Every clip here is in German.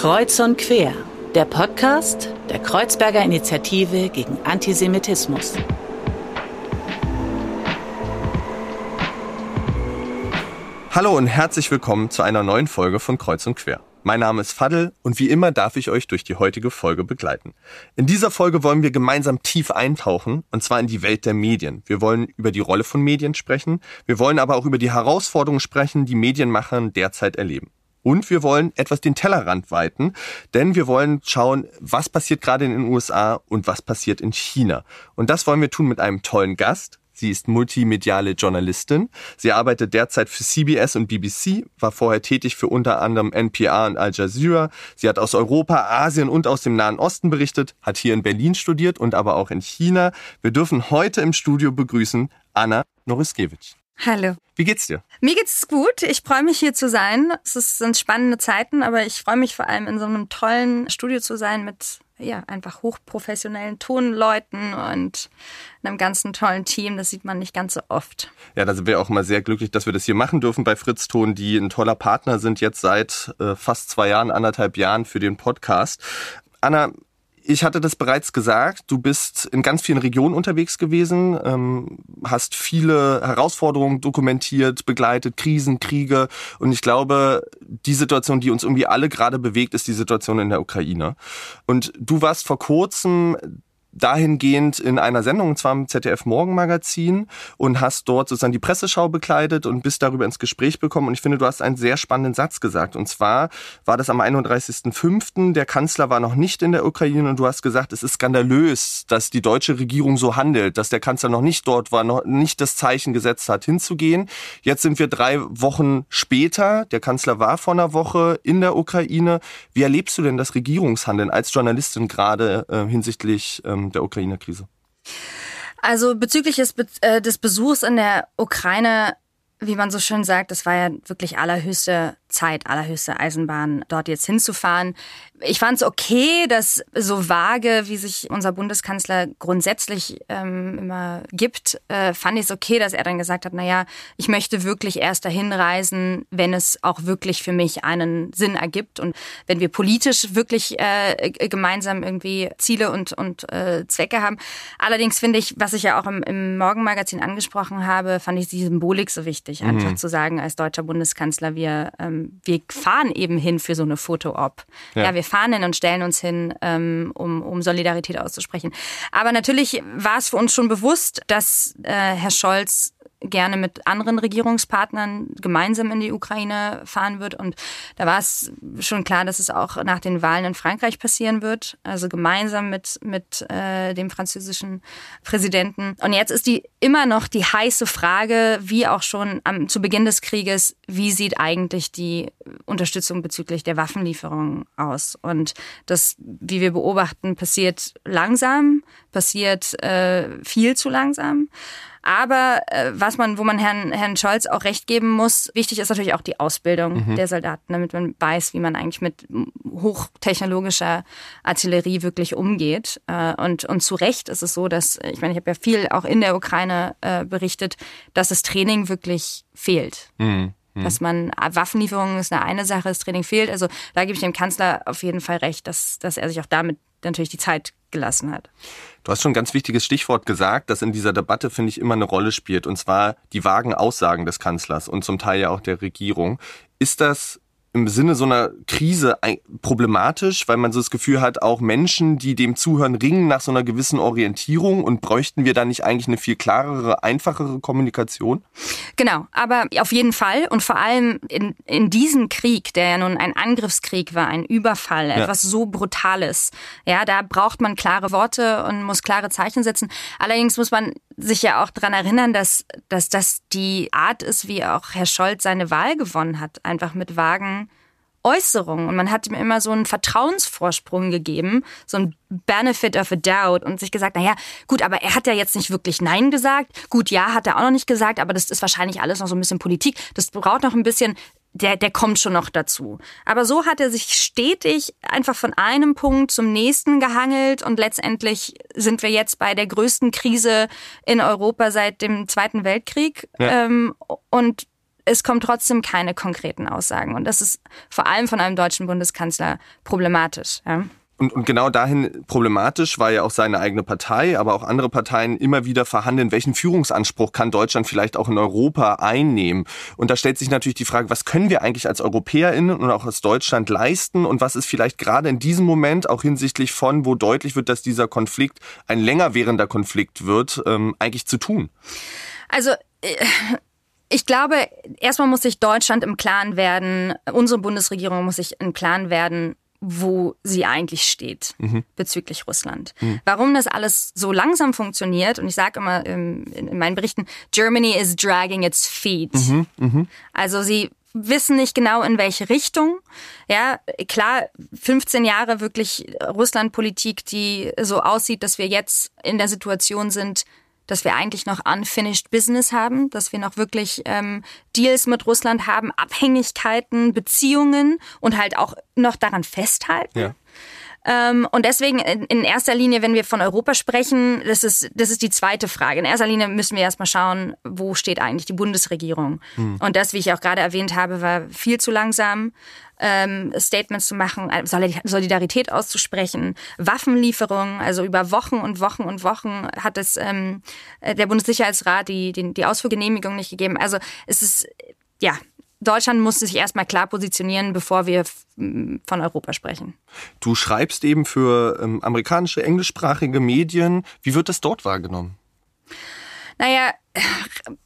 Kreuz und Quer, der Podcast der Kreuzberger Initiative gegen Antisemitismus. Hallo und herzlich willkommen zu einer neuen Folge von Kreuz und Quer. Mein Name ist Fadel und wie immer darf ich euch durch die heutige Folge begleiten. In dieser Folge wollen wir gemeinsam tief eintauchen und zwar in die Welt der Medien. Wir wollen über die Rolle von Medien sprechen, wir wollen aber auch über die Herausforderungen sprechen, die Medienmacher derzeit erleben. Und wir wollen etwas den Tellerrand weiten, denn wir wollen schauen, was passiert gerade in den USA und was passiert in China. Und das wollen wir tun mit einem tollen Gast. Sie ist multimediale Journalistin. Sie arbeitet derzeit für CBS und BBC, war vorher tätig für unter anderem NPR und Al Jazeera. Sie hat aus Europa, Asien und aus dem Nahen Osten berichtet, hat hier in Berlin studiert und aber auch in China. Wir dürfen heute im Studio begrüßen Anna Noriskewitsch. Hallo. Wie geht's dir? Mir geht's gut. Ich freue mich hier zu sein. Es sind spannende Zeiten, aber ich freue mich vor allem in so einem tollen Studio zu sein mit ja, einfach hochprofessionellen Tonleuten und einem ganzen tollen Team. Das sieht man nicht ganz so oft. Ja, da sind wir auch mal sehr glücklich, dass wir das hier machen dürfen bei Fritz Ton, die ein toller Partner sind jetzt seit äh, fast zwei Jahren, anderthalb Jahren für den Podcast. Anna, ich hatte das bereits gesagt, du bist in ganz vielen Regionen unterwegs gewesen, ähm, hast viele Herausforderungen dokumentiert, begleitet, Krisen, Kriege. Und ich glaube, die Situation, die uns irgendwie alle gerade bewegt, ist die Situation in der Ukraine. Und du warst vor kurzem dahingehend in einer Sendung, und zwar im ZDF Morgenmagazin, und hast dort sozusagen die Presseschau bekleidet und bist darüber ins Gespräch bekommen. Und ich finde, du hast einen sehr spannenden Satz gesagt. Und zwar war das am 31.05. Der Kanzler war noch nicht in der Ukraine und du hast gesagt, es ist skandalös, dass die deutsche Regierung so handelt, dass der Kanzler noch nicht dort war, noch nicht das Zeichen gesetzt hat, hinzugehen. Jetzt sind wir drei Wochen später. Der Kanzler war vor einer Woche in der Ukraine. Wie erlebst du denn das Regierungshandeln als Journalistin gerade äh, hinsichtlich ähm, der Ukraine-Krise? Also bezüglich des, Be äh, des Besuchs in der Ukraine, wie man so schön sagt, das war ja wirklich allerhöchste Zeit, allerhöchste Eisenbahn, dort jetzt hinzufahren. Ich fand es okay, dass so vage, wie sich unser Bundeskanzler grundsätzlich ähm, immer gibt, äh, fand ich es okay, dass er dann gesagt hat, naja, ich möchte wirklich erst dahin reisen, wenn es auch wirklich für mich einen Sinn ergibt und wenn wir politisch wirklich äh, gemeinsam irgendwie Ziele und, und äh, Zwecke haben. Allerdings finde ich, was ich ja auch im, im Morgenmagazin angesprochen habe, fand ich die Symbolik so wichtig, einfach mhm. zu sagen, als deutscher Bundeskanzler, wir ähm, wir fahren eben hin für so eine Foto-Op. Ja. ja. wir fahren hin und stellen uns hin, ähm, um, um Solidarität auszusprechen. Aber natürlich war es für uns schon bewusst, dass äh, Herr Scholz gerne mit anderen Regierungspartnern gemeinsam in die Ukraine fahren wird. Und da war es schon klar, dass es auch nach den Wahlen in Frankreich passieren wird. Also gemeinsam mit, mit äh, dem französischen Präsidenten. Und jetzt ist die immer noch die heiße Frage, wie auch schon am, zu Beginn des Krieges, wie sieht eigentlich die Unterstützung bezüglich der Waffenlieferungen aus? Und das, wie wir beobachten, passiert langsam, passiert äh, viel zu langsam. Aber äh, was man, wo man Herrn, Herrn Scholz auch recht geben muss, wichtig ist natürlich auch die Ausbildung mhm. der Soldaten, damit man weiß, wie man eigentlich mit hochtechnologischer Artillerie wirklich umgeht. Äh, und, und zu Recht ist es so, dass, ich meine, ich habe ja viel auch in der Ukraine äh, berichtet, dass das Training wirklich fehlt. Mhm. mhm. Dass man Waffenlieferungen ist eine, eine Sache, das Training fehlt. Also da gebe ich dem Kanzler auf jeden Fall recht, dass, dass er sich auch damit natürlich die Zeit gelassen hat. Du hast schon ein ganz wichtiges Stichwort gesagt, das in dieser Debatte, finde ich, immer eine Rolle spielt, und zwar die vagen Aussagen des Kanzlers und zum Teil ja auch der Regierung. Ist das im Sinne so einer Krise problematisch, weil man so das Gefühl hat, auch Menschen, die dem zuhören, ringen nach so einer gewissen Orientierung und bräuchten wir da nicht eigentlich eine viel klarere, einfachere Kommunikation? Genau, aber auf jeden Fall und vor allem in, in diesem Krieg, der ja nun ein Angriffskrieg war, ein Überfall, ja. etwas so Brutales, ja, da braucht man klare Worte und muss klare Zeichen setzen. Allerdings muss man sich ja auch daran erinnern, dass, dass das die Art ist, wie auch Herr Scholz seine Wahl gewonnen hat, einfach mit vagen Äußerungen. Und man hat ihm immer so einen Vertrauensvorsprung gegeben, so ein Benefit of a Doubt und sich gesagt, naja, gut, aber er hat ja jetzt nicht wirklich Nein gesagt. Gut, ja, hat er auch noch nicht gesagt, aber das ist wahrscheinlich alles noch so ein bisschen Politik. Das braucht noch ein bisschen der, der kommt schon noch dazu. Aber so hat er sich stetig einfach von einem Punkt zum nächsten gehangelt und letztendlich sind wir jetzt bei der größten Krise in Europa seit dem Zweiten Weltkrieg. Ja. Ähm, und es kommen trotzdem keine konkreten Aussagen. Und das ist vor allem von einem deutschen Bundeskanzler problematisch. Ja. Und, und genau dahin problematisch war ja auch seine eigene Partei, aber auch andere Parteien immer wieder verhandeln, welchen Führungsanspruch kann Deutschland vielleicht auch in Europa einnehmen. Und da stellt sich natürlich die Frage, was können wir eigentlich als EuropäerInnen und auch als Deutschland leisten und was ist vielleicht gerade in diesem Moment auch hinsichtlich von, wo deutlich wird, dass dieser Konflikt ein länger währender Konflikt wird, ähm, eigentlich zu tun? Also äh, ich glaube, erstmal muss sich Deutschland im Klaren werden, unsere Bundesregierung muss sich im Klaren werden, wo sie eigentlich steht mhm. bezüglich Russland. Mhm. Warum das alles so langsam funktioniert, und ich sage immer ähm, in meinen Berichten, Germany is dragging its feet. Mhm. mhm. Also sie wissen nicht genau in welche Richtung. Ja, klar, 15 Jahre wirklich Russlandpolitik, die so aussieht, dass wir jetzt in der Situation sind, dass wir eigentlich noch unfinished Business haben, dass wir noch wirklich ähm, Deals mit Russland haben, Abhängigkeiten, Beziehungen und halt auch noch daran festhalten. Ja. Ähm, und deswegen in erster Linie, wenn wir von Europa sprechen, das ist, das ist die zweite Frage. In erster Linie müssen wir erstmal schauen, wo steht eigentlich die Bundesregierung. Hm. Und das, wie ich auch gerade erwähnt habe, war viel zu langsam. Ähm, Statements zu machen, äh, Solidarität auszusprechen, Waffenlieferungen, also über Wochen und Wochen und Wochen hat es ähm, äh, der Bundessicherheitsrat die, die, die Ausfuhrgenehmigung nicht gegeben. Also es ist ja Deutschland musste sich erstmal klar positionieren, bevor wir von Europa sprechen. Du schreibst eben für ähm, amerikanische, englischsprachige Medien. Wie wird das dort wahrgenommen? Naja,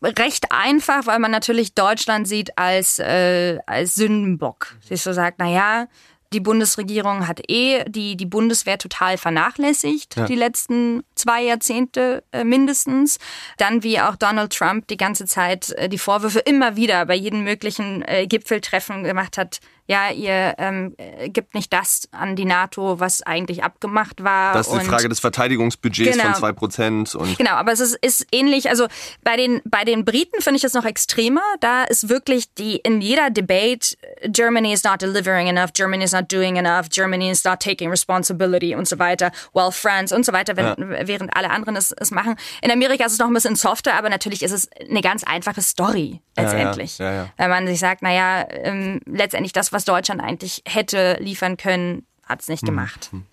recht einfach, weil man natürlich Deutschland sieht als, äh, als Sündenbock. Sich so sagt, naja, die Bundesregierung hat eh die, die Bundeswehr total vernachlässigt, ja. die letzten zwei Jahrzehnte äh, mindestens. Dann wie auch Donald Trump die ganze Zeit äh, die Vorwürfe immer wieder bei jedem möglichen äh, Gipfeltreffen gemacht hat, ja, ihr ähm, gibt nicht das an die NATO, was eigentlich abgemacht war. Das ist die Frage des Verteidigungsbudgets genau, von zwei Prozent. Genau, aber es ist, ist ähnlich. Also bei den, bei den Briten finde ich das noch extremer. Da ist wirklich die in jeder Debate, Germany is not delivering enough, Germany is not doing enough, Germany is not taking responsibility und so weiter, well, France und so weiter, wenn, ja. während alle anderen es, es machen. In Amerika ist es noch ein bisschen softer, aber natürlich ist es eine ganz einfache Story letztendlich. Ja, ja, Wenn man sich sagt, naja, ähm, letztendlich das, was Deutschland eigentlich hätte liefern können, hat es nicht hm, gemacht. Hm.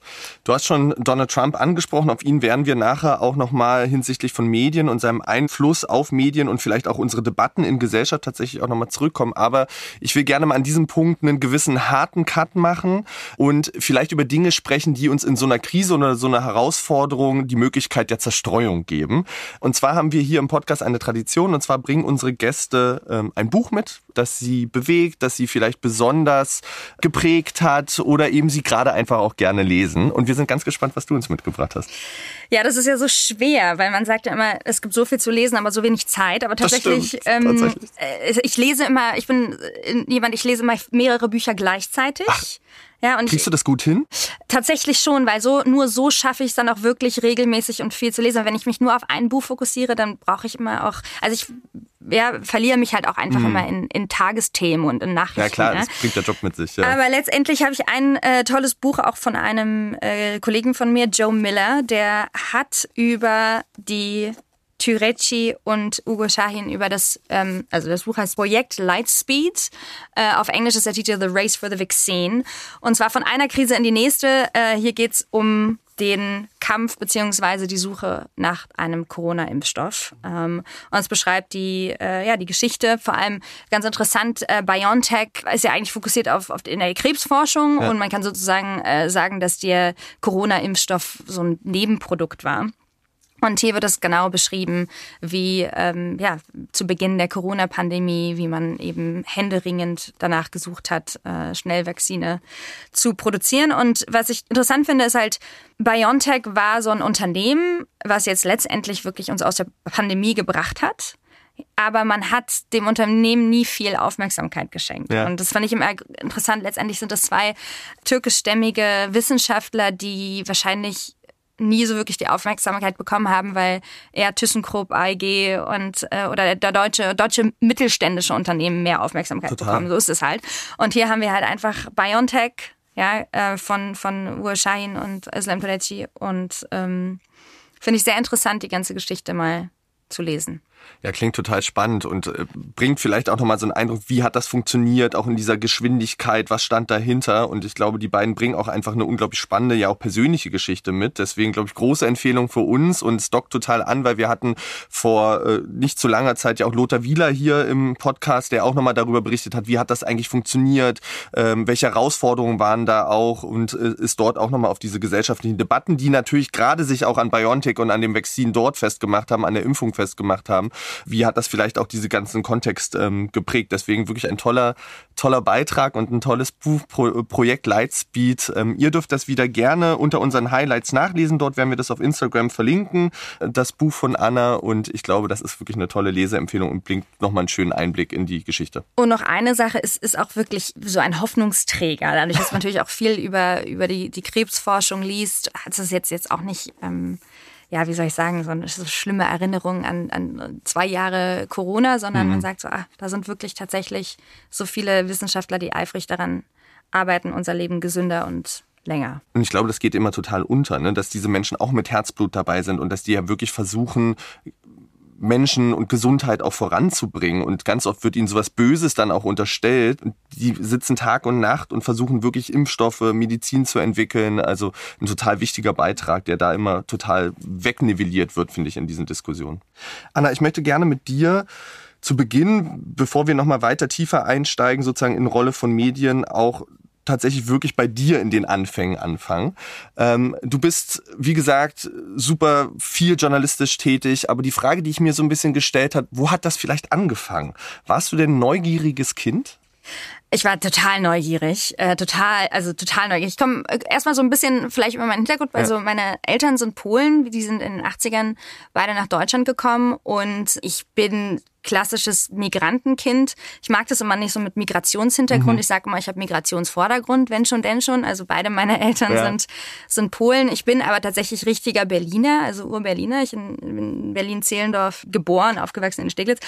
Du hast schon Donald Trump angesprochen. Auf ihn werden wir nachher auch nochmal hinsichtlich von Medien und seinem Einfluss auf Medien und vielleicht auch unsere Debatten in Gesellschaft tatsächlich auch nochmal zurückkommen. Aber ich will gerne mal an diesem Punkt einen gewissen harten Cut machen und vielleicht über Dinge sprechen, die uns in so einer Krise oder so einer Herausforderung die Möglichkeit der Zerstreuung geben. Und zwar haben wir hier im Podcast eine Tradition und zwar bringen unsere Gäste ähm, ein Buch mit, das sie bewegt, das sie vielleicht besonders geprägt hat oder eben sie gerade einfach auch gerne lesen. Und wir sind ganz gespannt, was du uns mitgebracht hast. Ja, das ist ja so schwer, weil man sagt ja immer, es gibt so viel zu lesen, aber so wenig Zeit. Aber tatsächlich, ähm, tatsächlich. Äh, ich lese immer, ich bin jemand, ich lese immer mehrere Bücher gleichzeitig. Ach. Ja, und Kriegst du das gut hin? Tatsächlich schon, weil so nur so schaffe ich es dann auch wirklich regelmäßig und viel zu lesen. Wenn ich mich nur auf ein Buch fokussiere, dann brauche ich immer auch, also ich ja, verliere mich halt auch einfach mhm. immer in, in Tagesthemen und in Nachrichten. Ja klar, ne? das bringt der Job mit sich. Ja. Aber letztendlich habe ich ein äh, tolles Buch auch von einem äh, Kollegen von mir, Joe Miller, der hat über die Türeci und Ugo Shahin über das, ähm, also das Buch heißt Projekt Lightspeed. Äh, auf Englisch ist der Titel The Race for the Vaccine. Und zwar von einer Krise in die nächste. Äh, hier geht's um den Kampf beziehungsweise die Suche nach einem Corona-Impfstoff. Ähm, und es beschreibt die, äh, ja, die Geschichte, vor allem ganz interessant, äh, BioNTech ist ja eigentlich fokussiert auf, auf in der Krebsforschung ja. und man kann sozusagen äh, sagen, dass der Corona-Impfstoff so ein Nebenprodukt war. Und hier wird es genau beschrieben, wie ähm, ja, zu Beginn der Corona-Pandemie, wie man eben händeringend danach gesucht hat, äh, schnell Vakzine zu produzieren. Und was ich interessant finde, ist halt, BioNTech war so ein Unternehmen, was jetzt letztendlich wirklich uns aus der Pandemie gebracht hat. Aber man hat dem Unternehmen nie viel Aufmerksamkeit geschenkt. Ja. Und das fand ich immer interessant. Letztendlich sind das zwei türkischstämmige Wissenschaftler, die wahrscheinlich nie so wirklich die Aufmerksamkeit bekommen haben, weil eher ThyssenKrupp, AEG und äh, oder der deutsche deutsche mittelständische Unternehmen mehr Aufmerksamkeit Total. bekommen. So ist es halt. Und hier haben wir halt einfach BioNTech, ja, äh, von von Shahin und Islam Toleci und ähm, finde ich sehr interessant, die ganze Geschichte mal zu lesen. Ja, klingt total spannend und äh, bringt vielleicht auch nochmal so einen Eindruck, wie hat das funktioniert, auch in dieser Geschwindigkeit, was stand dahinter. Und ich glaube, die beiden bringen auch einfach eine unglaublich spannende, ja auch persönliche Geschichte mit. Deswegen, glaube ich, große Empfehlung für uns und es dockt total an, weil wir hatten vor äh, nicht zu langer Zeit ja auch Lothar Wieler hier im Podcast, der auch nochmal darüber berichtet hat, wie hat das eigentlich funktioniert, ähm, welche Herausforderungen waren da auch und äh, ist dort auch nochmal auf diese gesellschaftlichen Debatten, die natürlich gerade sich auch an BioNTech und an dem Vakzin dort festgemacht haben, an der Impfung festgemacht haben, wie hat das vielleicht auch diese ganzen Kontext ähm, geprägt. Deswegen wirklich ein toller, toller Beitrag und ein tolles Buch, Pro, Projekt Lightspeed. Ähm, ihr dürft das wieder gerne unter unseren Highlights nachlesen. Dort werden wir das auf Instagram verlinken, das Buch von Anna. Und ich glaube, das ist wirklich eine tolle Leseempfehlung und bringt nochmal einen schönen Einblick in die Geschichte. Und noch eine Sache ist, ist auch wirklich so ein Hoffnungsträger. Dadurch, dass man natürlich auch viel über, über die, die Krebsforschung liest, hat es jetzt, jetzt auch nicht... Ähm, ja, wie soll ich sagen, so eine so schlimme Erinnerung an, an zwei Jahre Corona, sondern mhm. man sagt so, ah, da sind wirklich tatsächlich so viele Wissenschaftler, die eifrig daran arbeiten, unser Leben gesünder und länger. Und ich glaube, das geht immer total unter, ne? dass diese Menschen auch mit Herzblut dabei sind und dass die ja wirklich versuchen, Menschen und Gesundheit auch voranzubringen. Und ganz oft wird ihnen sowas Böses dann auch unterstellt. Und die sitzen Tag und Nacht und versuchen wirklich Impfstoffe, Medizin zu entwickeln. Also ein total wichtiger Beitrag, der da immer total wegnivelliert wird, finde ich, in diesen Diskussionen. Anna, ich möchte gerne mit dir zu Beginn, bevor wir nochmal weiter tiefer einsteigen, sozusagen in Rolle von Medien, auch tatsächlich wirklich bei dir in den Anfängen anfangen. Ähm, du bist, wie gesagt, super viel journalistisch tätig, aber die Frage, die ich mir so ein bisschen gestellt habe, wo hat das vielleicht angefangen? Warst du denn neugieriges Kind? Ich war total neugierig, äh, total, also total neugierig. Ich komme äh, erstmal so ein bisschen vielleicht über meinen Hintergrund. Also ja. meine Eltern sind Polen, die sind in den 80ern beide nach Deutschland gekommen und ich bin klassisches Migrantenkind. Ich mag das immer nicht so mit Migrationshintergrund. Mhm. Ich sage immer, ich habe Migrationsvordergrund, wenn schon, denn schon. Also beide meine Eltern ja. sind, sind Polen. Ich bin aber tatsächlich richtiger Berliner, also Ur-Berliner. Ich bin in Berlin-Zehlendorf geboren, aufgewachsen in Steglitz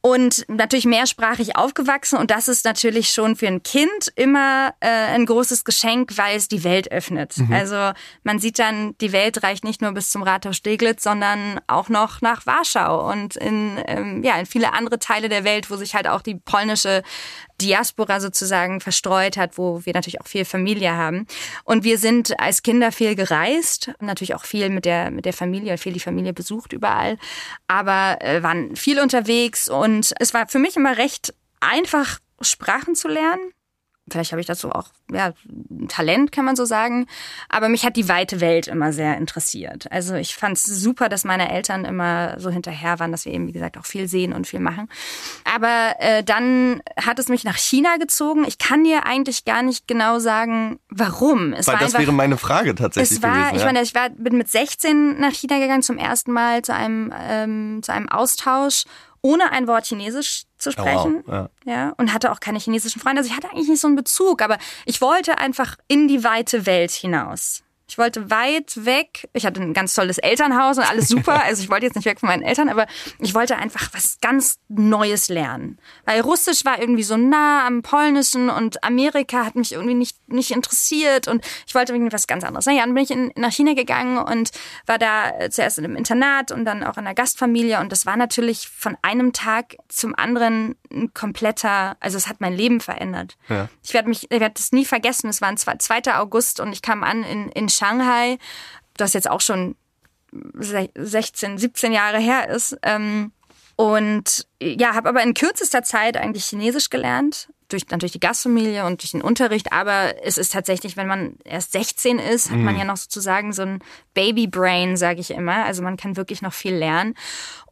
und natürlich mehrsprachig aufgewachsen und das ist natürlich schon für ein Kind immer äh, ein großes Geschenk, weil es die Welt öffnet. Mhm. Also man sieht dann, die Welt reicht nicht nur bis zum Rathaus Steglitz, sondern auch noch nach Warschau und in ähm, ja in viele andere Teile der Welt, wo sich halt auch die polnische Diaspora sozusagen verstreut hat, wo wir natürlich auch viel Familie haben. Und wir sind als Kinder viel gereist, natürlich auch viel mit der, mit der Familie, viel die Familie besucht überall, aber äh, waren viel unterwegs und es war für mich immer recht einfach, Sprachen zu lernen vielleicht habe ich dazu auch ja, Talent, kann man so sagen. Aber mich hat die weite Welt immer sehr interessiert. Also ich fand es super, dass meine Eltern immer so hinterher waren, dass wir eben, wie gesagt, auch viel sehen und viel machen. Aber äh, dann hat es mich nach China gezogen. Ich kann dir eigentlich gar nicht genau sagen, warum. Es Weil das einfach, wäre meine Frage tatsächlich. Es war, gewesen, ich meine, ich war, bin mit 16 nach China gegangen zum ersten Mal zu einem, ähm, zu einem Austausch ohne ein Wort Chinesisch zu sprechen. Oh, wow. ja. ja. Und hatte auch keine chinesischen Freunde. Also ich hatte eigentlich nicht so einen Bezug, aber ich wollte einfach in die weite Welt hinaus. Ich wollte weit weg. Ich hatte ein ganz tolles Elternhaus und alles super. Also ich wollte jetzt nicht weg von meinen Eltern, aber ich wollte einfach was ganz Neues lernen. Weil Russisch war irgendwie so nah am Polnischen und Amerika hat mich irgendwie nicht, nicht interessiert und ich wollte irgendwie was ganz anderes. Naja, dann bin ich in, nach China gegangen und war da zuerst in einem Internat und dann auch in einer Gastfamilie und das war natürlich von einem Tag zum anderen ein kompletter, also es hat mein Leben verändert. Ja. Ich werde mich, ich werde das nie vergessen. Es war ein 2. August und ich kam an in, in Shanghai, das jetzt auch schon 16, 17 Jahre her ist. Ähm, und ja, habe aber in kürzester Zeit eigentlich Chinesisch gelernt. Durch natürlich die Gastfamilie und durch den Unterricht, aber es ist tatsächlich, wenn man erst 16 ist, hat man mhm. ja noch sozusagen so ein Baby-Brain, sage ich immer. Also man kann wirklich noch viel lernen.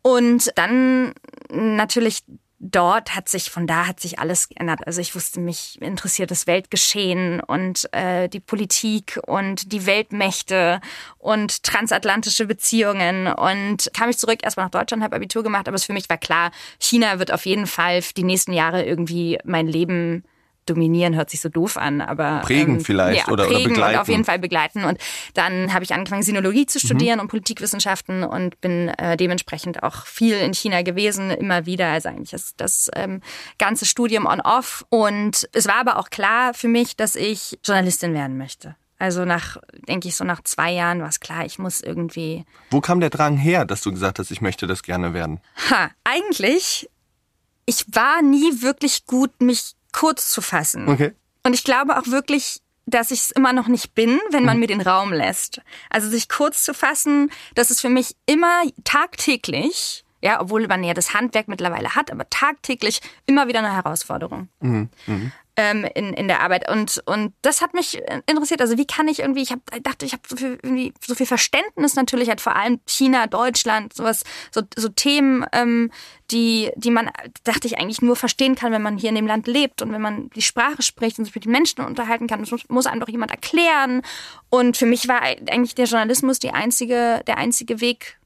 Und dann natürlich dort hat sich, von da hat sich alles geändert. Also ich wusste, mich interessiert das Weltgeschehen und äh, die Politik und die Weltmächte und transatlantische Beziehungen. Und kam ich zurück erstmal nach Deutschland, habe Abitur gemacht, aber es für mich war klar, China wird auf jeden Fall die nächsten Jahre irgendwie mein Leben dominieren hört sich so doof an, aber prägen ähm, vielleicht ja, oder, prägen oder begleiten. Und auf jeden Fall begleiten. Und dann habe ich angefangen, Sinologie zu studieren mhm. und Politikwissenschaften und bin äh, dementsprechend auch viel in China gewesen, immer wieder. Also eigentlich ist das ähm, ganze Studium on-off. Und es war aber auch klar für mich, dass ich Journalistin werden möchte. Also nach, denke ich, so nach zwei Jahren war es klar, ich muss irgendwie. Wo kam der Drang her, dass du gesagt hast, ich möchte das gerne werden? Ha, eigentlich, ich war nie wirklich gut, mich kurz zu fassen. Okay. Und ich glaube auch wirklich, dass ich es immer noch nicht bin, wenn man mir den Raum lässt. Also sich kurz zu fassen, das ist für mich immer tagtäglich, ja, obwohl man ja das Handwerk mittlerweile hat, aber tagtäglich immer wieder eine Herausforderung. Mhm. Ähm, in, in der Arbeit. Und, und das hat mich interessiert. Also wie kann ich irgendwie, ich hab, ich dachte, ich habe so viel, so viel Verständnis natürlich, hat vor allem China, Deutschland, sowas, so, so Themen, ähm, die, die man, dachte ich, eigentlich nur verstehen kann, wenn man hier in dem Land lebt und wenn man die Sprache spricht und sich mit den Menschen unterhalten kann. Das muss, muss einem doch jemand erklären. Und für mich war eigentlich der Journalismus die einzige, der einzige Weg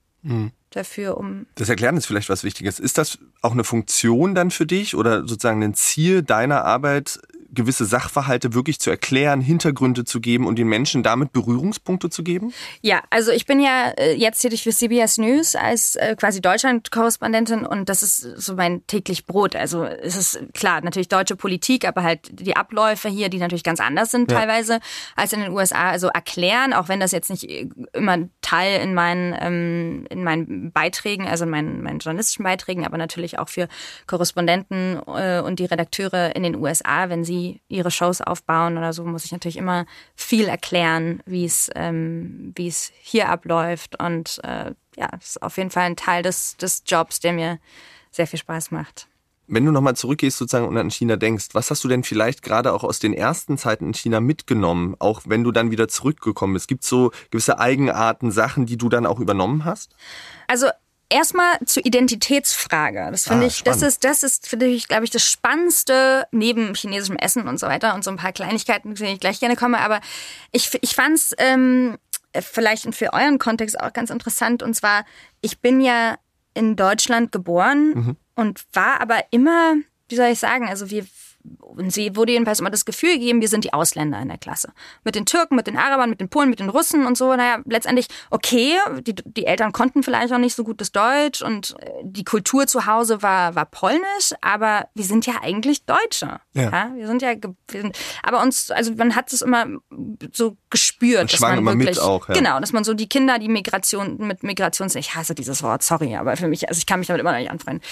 dafür, um Das Erklären ist vielleicht was Wichtiges. Ist das auch eine Funktion dann für dich oder sozusagen ein Ziel deiner Arbeit, gewisse Sachverhalte wirklich zu erklären, Hintergründe zu geben und den Menschen damit Berührungspunkte zu geben? Ja, also ich bin ja äh, jetzt tätig für CBS News als äh, quasi Deutschland-Korrespondentin und das ist so mein täglich Brot. Also es ist klar, natürlich deutsche Politik, aber halt die Abläufe hier, die natürlich ganz anders sind Ja. teilweise als in den USA. Also erklären, auch wenn das jetzt nicht immer Teil in meinen, ähm, in meinen Beiträgen, also in meinen, meinen journalistischen Beiträgen, aber natürlich auch für Korrespondenten äh, und die Redakteure in den USA, wenn sie ihre Shows aufbauen oder so, muss ich natürlich immer viel erklären, wie es ähm, wie es hier abläuft und äh, ja, das ist auf jeden Fall ein Teil des des Jobs, der mir sehr viel Spaß macht. Wenn du nochmal zurückgehst sozusagen und an China denkst, was hast du denn vielleicht gerade auch aus den ersten Zeiten in China mitgenommen, auch wenn du dann wieder zurückgekommen bist? Gibt es so gewisse Eigenarten, Sachen, die du dann auch übernommen hast? Also erstmal zur Identitätsfrage. Das finde Ah, ich, das spannend. ist, das ist, finde ich, glaube ich, das Spannendste neben chinesischem Essen und so weiter und so ein paar Kleinigkeiten, zu denen ich gleich gerne komme. Aber ich, ich fand es ähm, vielleicht für euren Kontext auch ganz interessant. Und zwar, ich bin ja in Deutschland geboren und war aber immer, wie soll ich sagen, also wir und sie wurde jedenfalls immer das Gefühl gegeben, wir sind die Ausländer in der Klasse. Mit den Türken, mit den Arabern, mit den Polen, mit den Russen und so. Naja, letztendlich, okay, die, die Eltern konnten vielleicht auch nicht so gut das Deutsch und äh, die Kultur zu Hause war, war polnisch, aber wir sind ja eigentlich Deutsche. Ja. wir sind ja, wir sind, aber uns, also man hat es immer so gespürt, Das dass schwang man immer mit wirklich, auch, ja. genau, dass man so die Kinder, die Migration, mit Migrations, ich hasse dieses Wort, sorry, aber für mich, also ich kann mich damit immer noch nicht anfreunden.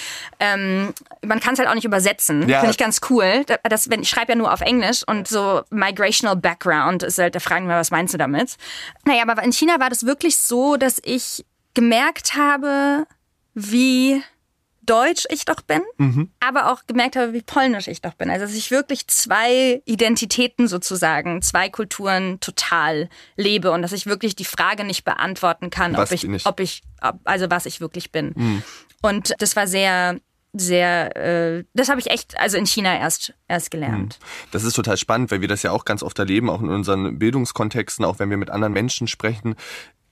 Ähm, man kann es halt auch nicht übersetzen, Ja. finde ich ganz cool. Da- Das, wenn, ich schreibe ja nur auf Englisch und so Migrational Background ist halt, da fragen wir, was meinst du damit? Naja, aber in China war das wirklich so, dass ich gemerkt habe, wie deutsch ich doch bin, aber auch gemerkt habe, wie polnisch ich doch bin. Also dass ich wirklich zwei Identitäten sozusagen, zwei Kulturen total lebe und dass ich wirklich die Frage nicht beantworten kann, Was ob ich, ob ich, ob, also was ich wirklich bin. Und das war sehr, sehr, äh, das habe ich echt, also in China erst, erst gelernt. Das ist total spannend, weil wir das ja auch ganz oft erleben, auch in unseren Bildungskontexten, auch wenn wir mit anderen Menschen sprechen.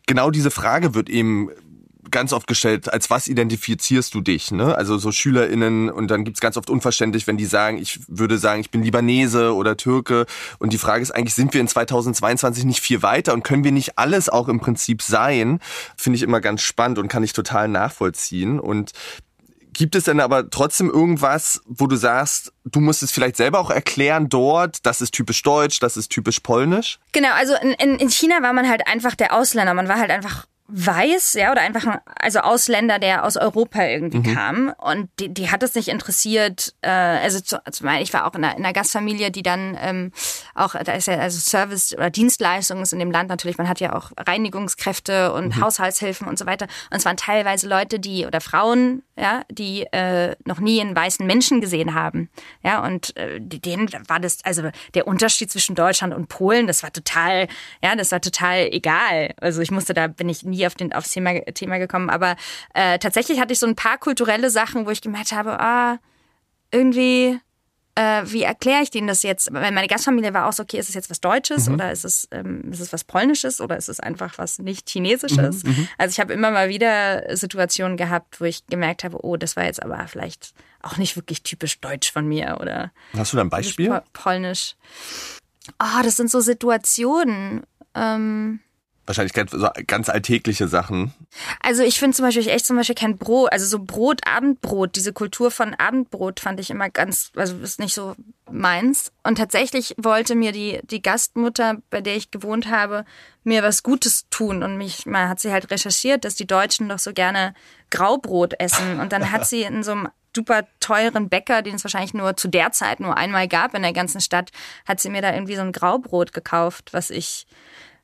Genau diese Frage wird eben ganz oft gestellt, als was identifizierst du dich? Ne? Also so SchülerInnen und dann gibt's ganz oft unverständlich, wenn die sagen, ich würde sagen, ich bin Libanese oder Türke. Und die Frage ist eigentlich, sind wir in 2022 nicht viel weiter und können wir nicht alles auch im Prinzip sein? Finde ich immer ganz spannend und kann ich total nachvollziehen. Und Gibt es denn aber trotzdem irgendwas, wo du sagst, du musst es vielleicht selber auch erklären dort, das ist typisch deutsch, das ist typisch polnisch? Genau, also in, in, in China war man halt einfach der Ausländer. Man war halt einfach weiß, ja, oder einfach ein also Ausländer, der aus Europa irgendwie kam. Und die, die hat es nicht interessiert. Äh, also, zu, also ich war auch in einer, in einer Gastfamilie, die dann ähm, auch, da ist ja also Service oder Dienstleistungen ist in dem Land natürlich, man hat ja auch Reinigungskräfte und Haushaltshilfen und so weiter. Und es waren teilweise Leute, die oder Frauen, ja, die äh, noch nie einen weißen Menschen gesehen haben. Ja, und äh, denen war das, also der Unterschied zwischen Deutschland und Polen, das war total, ja, das war total egal. Also ich musste da, bin ich nie auf den, aufs Thema, Thema gekommen. Aber äh, tatsächlich hatte ich so ein paar kulturelle Sachen, wo ich gemerkt habe, ah, irgendwie, äh, wie erkläre ich denen das jetzt? Weil meine Gastfamilie war auch so, okay, ist es jetzt was Deutsches oder ist es, ähm, ist es was Polnisches oder ist es einfach was nicht Chinesisches? Also ich habe immer mal wieder Situationen gehabt, wo ich gemerkt habe, oh, das war jetzt aber vielleicht auch nicht wirklich typisch deutsch von mir oder Hast du da ein Beispiel? po polnisch. Ah, das sind so Situationen. Ähm, wahrscheinlich so ganz alltägliche Sachen. Also ich finde zum Beispiel, ich echt zum Beispiel kein Brot, also so Brot, Abendbrot, diese Kultur von Abendbrot fand ich immer ganz, also ist nicht so meins. Und tatsächlich wollte mir die, die Gastmutter, bei der ich gewohnt habe, mir was Gutes tun. Und mich, mal hat sie halt recherchiert, dass die Deutschen doch so gerne Graubrot essen. Und dann hat sie in so einem super teuren Bäcker, den es wahrscheinlich nur zu der Zeit nur einmal gab in der ganzen Stadt, hat sie mir da irgendwie so ein Graubrot gekauft, was ich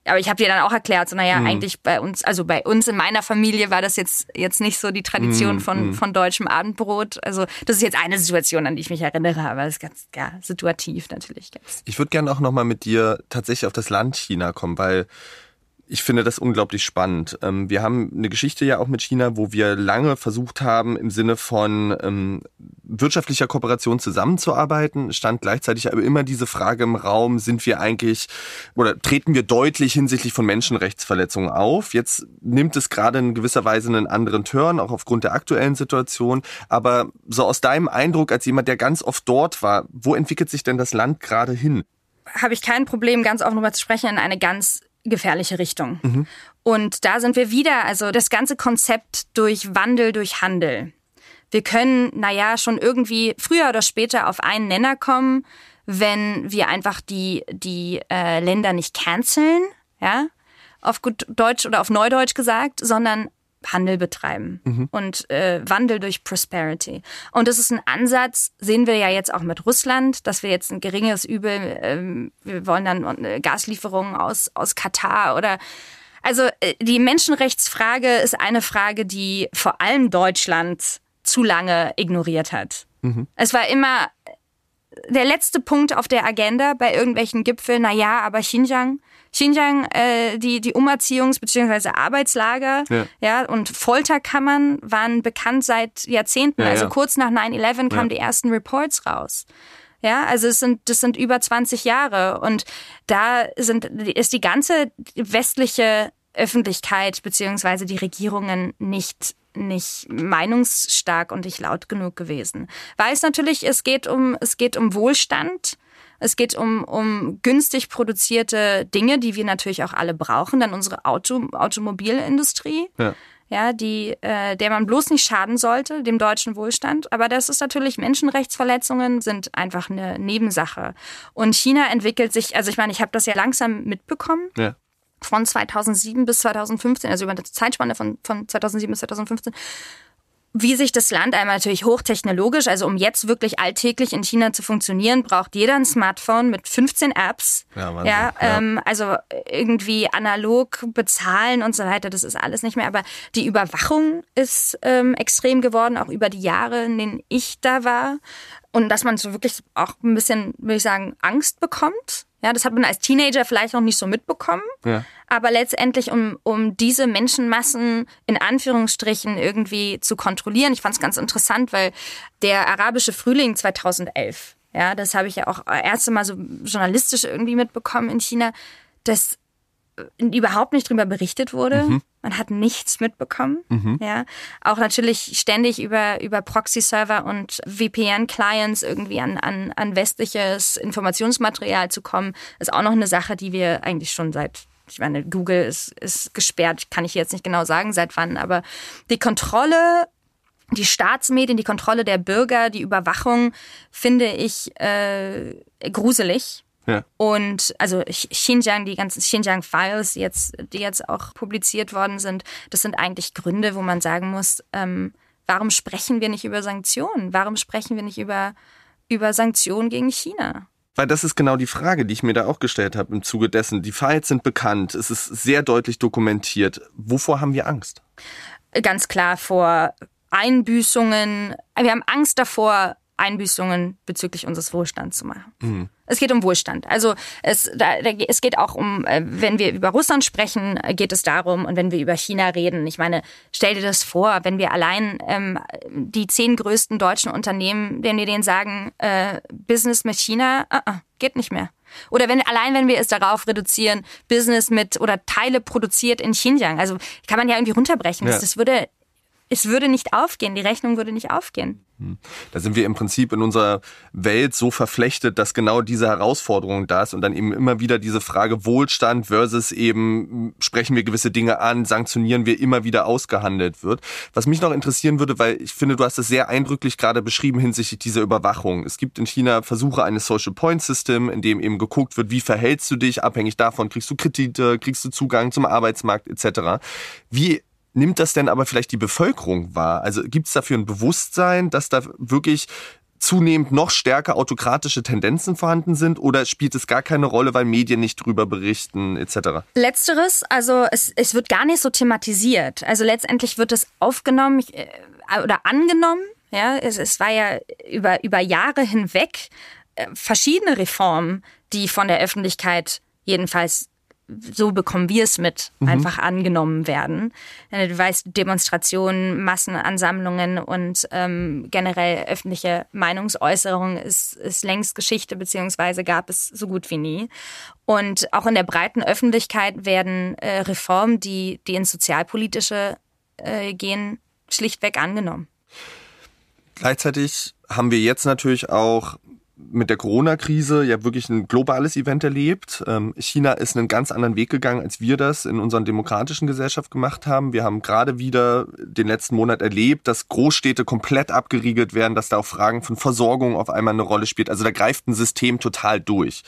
aber ich habe dir dann auch erklärt, so naja, mhm. eigentlich bei uns, also bei uns in meiner Familie war das jetzt jetzt nicht so die Tradition mhm. von mhm. von deutschem Abendbrot. Also das ist jetzt eine Situation, an die ich mich erinnere, aber das ist ganz ja situativ natürlich. Ganz. Ich würde gerne auch noch mal mit dir tatsächlich auf das Land China kommen, weil ich finde das unglaublich spannend. Ähm, wir haben eine Geschichte ja auch mit China, wo wir lange versucht haben, im Sinne von ähm, wirtschaftlicher Kooperation zusammenzuarbeiten, stand gleichzeitig aber immer diese Frage im Raum, sind wir eigentlich oder treten wir deutlich hinsichtlich von Menschenrechtsverletzungen auf? Jetzt nimmt es gerade in gewisser Weise einen anderen Turn, auch aufgrund der aktuellen Situation. Aber so aus deinem Eindruck als jemand, der ganz oft dort war, wo entwickelt sich denn das Land gerade hin? Habe ich kein Problem, ganz offen darüber zu sprechen, in eine ganz gefährliche Richtung. Mhm. Und da sind wir wieder, also das ganze Konzept durch Wandel, durch Handel. Wir können, naja, schon irgendwie früher oder später auf einen Nenner kommen, wenn wir einfach die, die äh, Länder nicht canceln, ja, auf gut Deutsch oder auf Neudeutsch gesagt, sondern Handel betreiben mhm. und äh, Wandel durch Prosperity. Und das ist ein Ansatz, sehen wir ja jetzt auch mit Russland, dass wir jetzt ein geringes Übel, ähm, wir wollen dann äh, Gaslieferungen aus, aus Katar oder also äh, die Menschenrechtsfrage ist eine Frage, die vor allem Deutschland zu lange ignoriert hat. Mhm. Es war immer der letzte Punkt auf der Agenda bei irgendwelchen Gipfeln, na ja, aber Xinjiang, Xinjiang, äh, die, die Umerziehungs- bzw. Arbeitslager ja. ja. und Folterkammern waren bekannt seit Jahrzehnten. Ja, also ja. kurz nach 9-11 kamen die ersten Reports raus. Ja, also es sind, das sind über 20 Jahre und da sind, ist die ganze westliche Öffentlichkeit beziehungsweise die Regierungen nicht nicht meinungsstark und nicht laut genug gewesen. Weil es natürlich, es geht um, es geht um Wohlstand es geht um, um günstig produzierte Dinge, die wir natürlich auch alle brauchen. Dann unsere Auto, Automobilindustrie. Ja. Ja, die, äh, der man bloß nicht schaden sollte, dem deutschen Wohlstand. Aber das ist natürlich, Menschenrechtsverletzungen sind einfach eine Nebensache. Und China entwickelt sich, also ich meine, ich habe das ja langsam mitbekommen. Ja von 2007 bis 2015, also über eine Zeitspanne von, von 2007 bis 2015 wie sich das Land einmal natürlich hochtechnologisch, also um jetzt wirklich alltäglich in China zu funktionieren, braucht jeder ein Smartphone mit 15 Apps. Ja, Wahnsinn. ja, ähm, also irgendwie analog bezahlen und so weiter, das ist alles nicht mehr. Aber die Überwachung ist ähm, extrem geworden, auch über die Jahre, in denen ich da war. Und dass man so wirklich auch ein bisschen, würde ich sagen, Angst bekommt. Ja, das hat man als Teenager vielleicht noch nicht so mitbekommen. Ja. Aber letztendlich, um, um diese Menschenmassen in Anführungsstrichen irgendwie zu kontrollieren, ich fand es ganz interessant, weil der arabische Frühling 2011, ja, das habe ich ja auch erste Mal so journalistisch irgendwie mitbekommen in China, dass überhaupt nicht drüber berichtet wurde. Mhm. Man hat nichts mitbekommen. Mhm. Ja, auch natürlich ständig über über Proxy-Server und VPN-Clients irgendwie an, an an westliches Informationsmaterial zu kommen, ist auch noch eine Sache, die wir eigentlich schon seit ich meine, Google ist, ist gesperrt, kann ich jetzt nicht genau sagen, seit wann, aber die Kontrolle die Staatsmedien, die Kontrolle der Bürger, die Überwachung finde ich äh, gruselig. Ja. Und also Xinjiang, die ganzen Xinjiang Files, die jetzt, die jetzt auch publiziert worden sind, das sind eigentlich Gründe, wo man sagen muss, ähm, warum sprechen wir nicht über Sanktionen? Warum sprechen wir nicht über, über Sanktionen gegen China? Weil das ist genau die Frage, die ich mir da auch gestellt habe im Zuge dessen. Die Files sind bekannt, es ist sehr deutlich dokumentiert. Wovor haben wir Angst? Ganz klar vor Einbüßungen. Wir haben Angst davor, Einbüßungen bezüglich unseres Wohlstands zu machen. Mhm. Es geht um Wohlstand. Also es, da, es geht auch um, äh, wenn wir über Russland sprechen, geht es darum, und wenn wir über China reden, ich meine, stell dir das vor, wenn wir allein ähm, die zehn größten deutschen Unternehmen, wenn wir denen sagen, äh, Business mit China, uh -uh, geht nicht mehr. Oder wenn allein wenn wir es darauf reduzieren, Business mit oder Teile produziert in Xinjiang. Also kann man ja irgendwie runterbrechen. Ja. Das würde es würde nicht aufgehen, die Rechnung würde nicht aufgehen. Hm. Da sind wir im Prinzip in unserer Welt so verflechtet, dass genau diese Herausforderung da ist und dann eben immer wieder diese Frage Wohlstand versus eben sprechen wir gewisse Dinge an, sanktionieren wir immer wieder ausgehandelt wird. Was mich noch interessieren würde, weil ich finde, du hast es sehr eindrücklich gerade beschrieben hinsichtlich dieser Überwachung. Es gibt in China Versuche eines Social Point System, in dem eben geguckt wird, wie verhältst du dich, abhängig davon kriegst du Kredite, kriegst du Zugang zum Arbeitsmarkt etc. Wie nimmt das denn aber vielleicht die Bevölkerung wahr? Also gibt es dafür ein Bewusstsein, dass da wirklich zunehmend noch stärker autokratische Tendenzen vorhanden sind oder spielt es gar keine Rolle, weil Medien nicht drüber berichten etc.? Letzteres, also es, es wird gar nicht so thematisiert. Also letztendlich wird es aufgenommen äh, oder angenommen. Ja, es, es war ja über, über Jahre hinweg äh, verschiedene Reformen, die von der Öffentlichkeit jedenfalls so bekommen wir es mit, mhm. einfach angenommen werden. Äh, du weißt, Demonstrationen, Massenansammlungen und ähm, generell öffentliche Meinungsäußerung ist, ist längst Geschichte, beziehungsweise gab es so gut wie nie. Und auch in der breiten Öffentlichkeit werden äh, Reformen, die, die ins Sozialpolitische äh, gehen, schlichtweg angenommen. Gleichzeitig haben wir jetzt natürlich auch mit der Corona-Krise ja wirklich ein globales Event erlebt. Ähm, China ist einen ganz anderen Weg gegangen, als wir das in unserer demokratischen Gesellschaft gemacht haben. Wir haben gerade wieder den letzten Monat erlebt, dass Großstädte komplett abgeriegelt werden, dass da auch Fragen von Versorgung auf einmal eine Rolle spielt. Also da greift ein System total durch.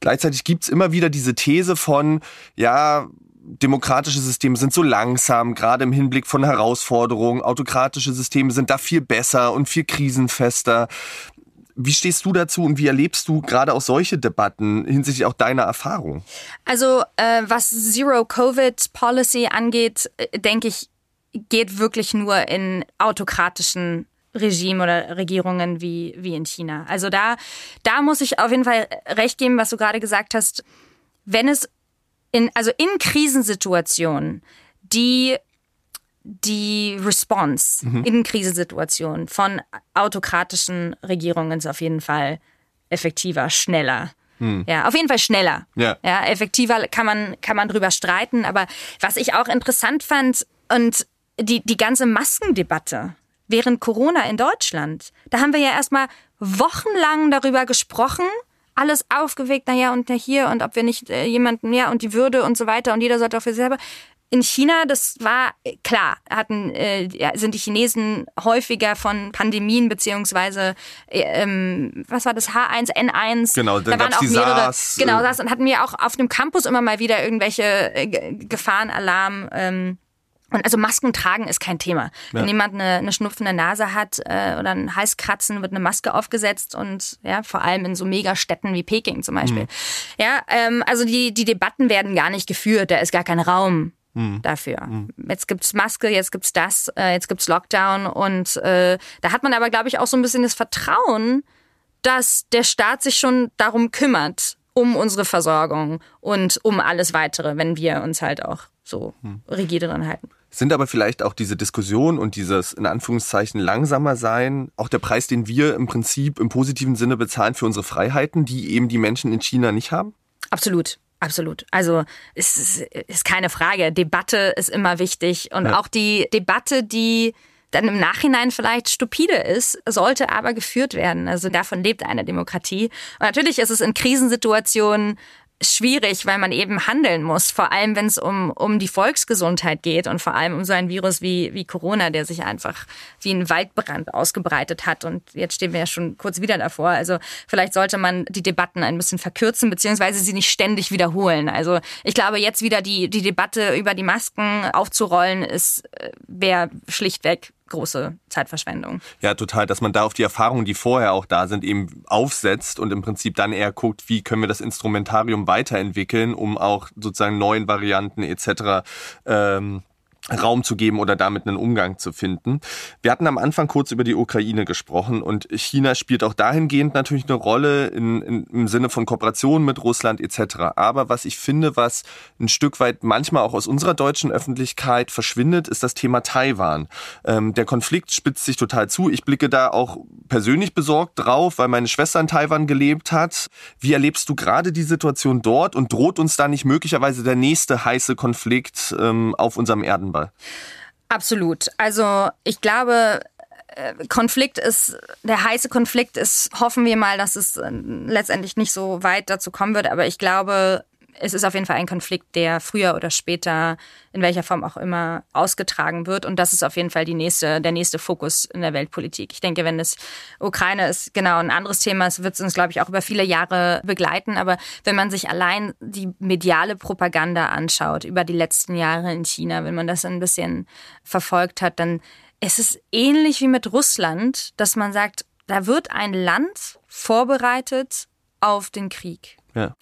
Gleichzeitig gibt's immer wieder diese These von, ja, demokratische Systeme sind so langsam, gerade im Hinblick von Herausforderungen. Autokratische Systeme sind da viel besser und viel krisenfester. Wie stehst du dazu und wie erlebst du gerade auch solche Debatten hinsichtlich auch deiner Erfahrung? Also äh, was Zero-Covid-Policy angeht, äh, denke ich, geht wirklich nur in autokratischen Regime oder Regierungen wie, wie in China. Also da, da muss ich auf jeden Fall recht geben, was du gerade gesagt hast. Wenn es in, also in Krisensituationen, die die Response mhm. in Krisensituationen von autokratischen Regierungen ist auf jeden Fall effektiver, schneller. Mhm. Ja, auf jeden Fall schneller. Ja. ja, effektiver kann man, kann man drüber streiten. Aber was ich auch interessant fand und die, die ganze Maskendebatte während Corona in Deutschland, da haben wir ja erstmal wochenlang darüber gesprochen, alles aufgewegt, naja, und hier und ob wir nicht äh, jemanden, ja, und die Würde und so weiter und jeder sollte auch für sich selber in China, das war klar, hatten äh, sind die Chinesen häufiger von Pandemien beziehungsweise äh, ähm, was war das H1N1? Genau, da waren auch mehrere. SARS, genau, das und hatten wir auch auf dem Campus immer mal wieder irgendwelche äh, Gefahrenalarm. Ähm, und also Masken tragen ist kein Thema. Ja. Wenn jemand eine, eine schnupfende Nase hat äh, oder ein Heißkratzen, wird eine Maske aufgesetzt und ja, vor allem in so Megastädten wie Peking zum Beispiel. Mhm. Ja, ähm, also die, die Debatten werden gar nicht geführt, da ist gar kein Raum mhm. dafür. Mhm. Jetzt gibt's Maske, jetzt gibt's das, äh, jetzt gibt's Lockdown und äh, da hat man aber, glaube ich, auch so ein bisschen das Vertrauen, dass der Staat sich schon darum kümmert, um unsere Versorgung und um alles weitere, wenn wir uns halt auch so mhm. rigide dran halten. Sind aber vielleicht auch diese Diskussion und dieses in Anführungszeichen langsamer sein auch der Preis, den wir im Prinzip im positiven Sinne bezahlen für unsere Freiheiten, die eben die Menschen in China nicht haben? Absolut. Absolut. Also es ist, ist keine Frage. Debatte ist immer wichtig. Und ja. auch die Debatte, die dann im Nachhinein vielleicht stupide ist, sollte aber geführt werden. Also davon lebt eine Demokratie. Und natürlich ist es in Krisensituationen schwierig, weil man eben handeln muss, vor allem wenn es um, um die Volksgesundheit geht und vor allem um so ein Virus wie, wie Corona, der sich einfach wie ein Waldbrand ausgebreitet hat. Und jetzt stehen wir ja schon kurz wieder davor. Also vielleicht sollte man die Debatten ein bisschen verkürzen, beziehungsweise sie nicht ständig wiederholen. Also ich glaube, jetzt wieder die, die Debatte über die Masken aufzurollen, ist äh, wäre schlichtweg große Zeitverschwendung. Ja, total, dass man da auf die Erfahrungen, die vorher auch da sind, eben aufsetzt und im Prinzip dann eher guckt, wie können wir das Instrumentarium weiterentwickeln, um auch sozusagen neuen Varianten etc. Ähm, Raum zu geben oder damit einen Umgang zu finden. Wir hatten am Anfang kurz über die Ukraine gesprochen und China spielt auch dahingehend natürlich eine Rolle in, in, im Sinne von Kooperation mit Russland etc. Aber was ich finde, was ein Stück weit manchmal auch aus unserer deutschen Öffentlichkeit verschwindet, ist das Thema Taiwan. Ähm, der Konflikt spitzt sich total zu. Ich blicke da auch persönlich besorgt drauf, weil meine Schwester in Taiwan gelebt hat. Wie erlebst du gerade die Situation dort und droht uns da nicht möglicherweise der nächste heiße Konflikt ähm, auf unserem Erdenball? Absolut. Also ich glaube, äh, Konflikt ist, der heiße Konflikt ist, hoffen wir mal, dass es äh, letztendlich nicht so weit dazu kommen wird, aber ich glaube, es ist auf jeden Fall ein Konflikt, der früher oder später, in welcher Form auch immer, ausgetragen wird. Und das ist auf jeden Fall die nächste, der nächste Fokus in der Weltpolitik. Ich denke, wenn es Ukraine ist, genau ein anderes Thema, es wird uns, glaube ich, auch über viele Jahre begleiten. Aber wenn man sich allein die mediale Propaganda anschaut über die letzten Jahre in China, wenn man das ein bisschen verfolgt hat, dann ist es ähnlich wie mit Russland, dass man sagt, da wird ein Land vorbereitet auf den Krieg. Ja.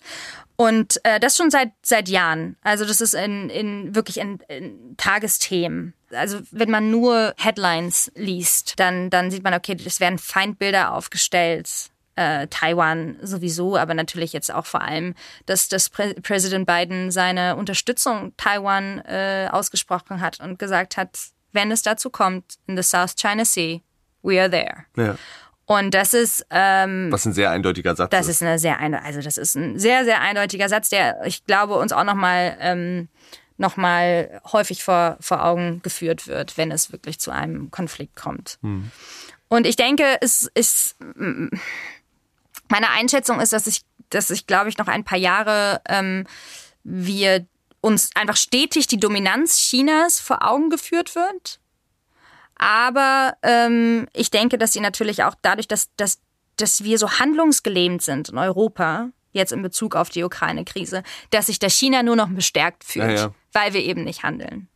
Und äh, das schon seit, seit Jahren. Also das ist in, in wirklich in, in Tagesthemen. Also wenn man nur Headlines liest, dann, dann sieht man, okay, es werden Feindbilder aufgestellt. Äh, Taiwan sowieso, aber natürlich jetzt auch vor allem, dass, dass Prä Präsident Biden seine Unterstützung Taiwan äh, ausgesprochen hat und gesagt hat, wenn es dazu kommt, in the South China Sea, we are there. Ja. Und das ist ähm, was ein sehr eindeutiger Satz das ist. eine sehr ein, also das ist ein sehr sehr eindeutiger Satz, der ich glaube uns auch noch mal ähm, noch mal häufig vor vor Augen geführt wird, wenn es wirklich zu einem Konflikt kommt. Hm. Und ich denke, es ist meine Einschätzung ist, dass ich dass ich glaube ich noch ein paar Jahre ähm, wir uns einfach stetig die Dominanz Chinas vor Augen geführt wird aber ähm, ich denke, dass sie natürlich auch dadurch, dass, dass, dass wir so handlungsgelähmt sind in Europa, jetzt in Bezug auf die Ukraine-Krise, dass sich der China nur noch bestärkt fühlt, ja, ja. weil wir eben nicht handeln.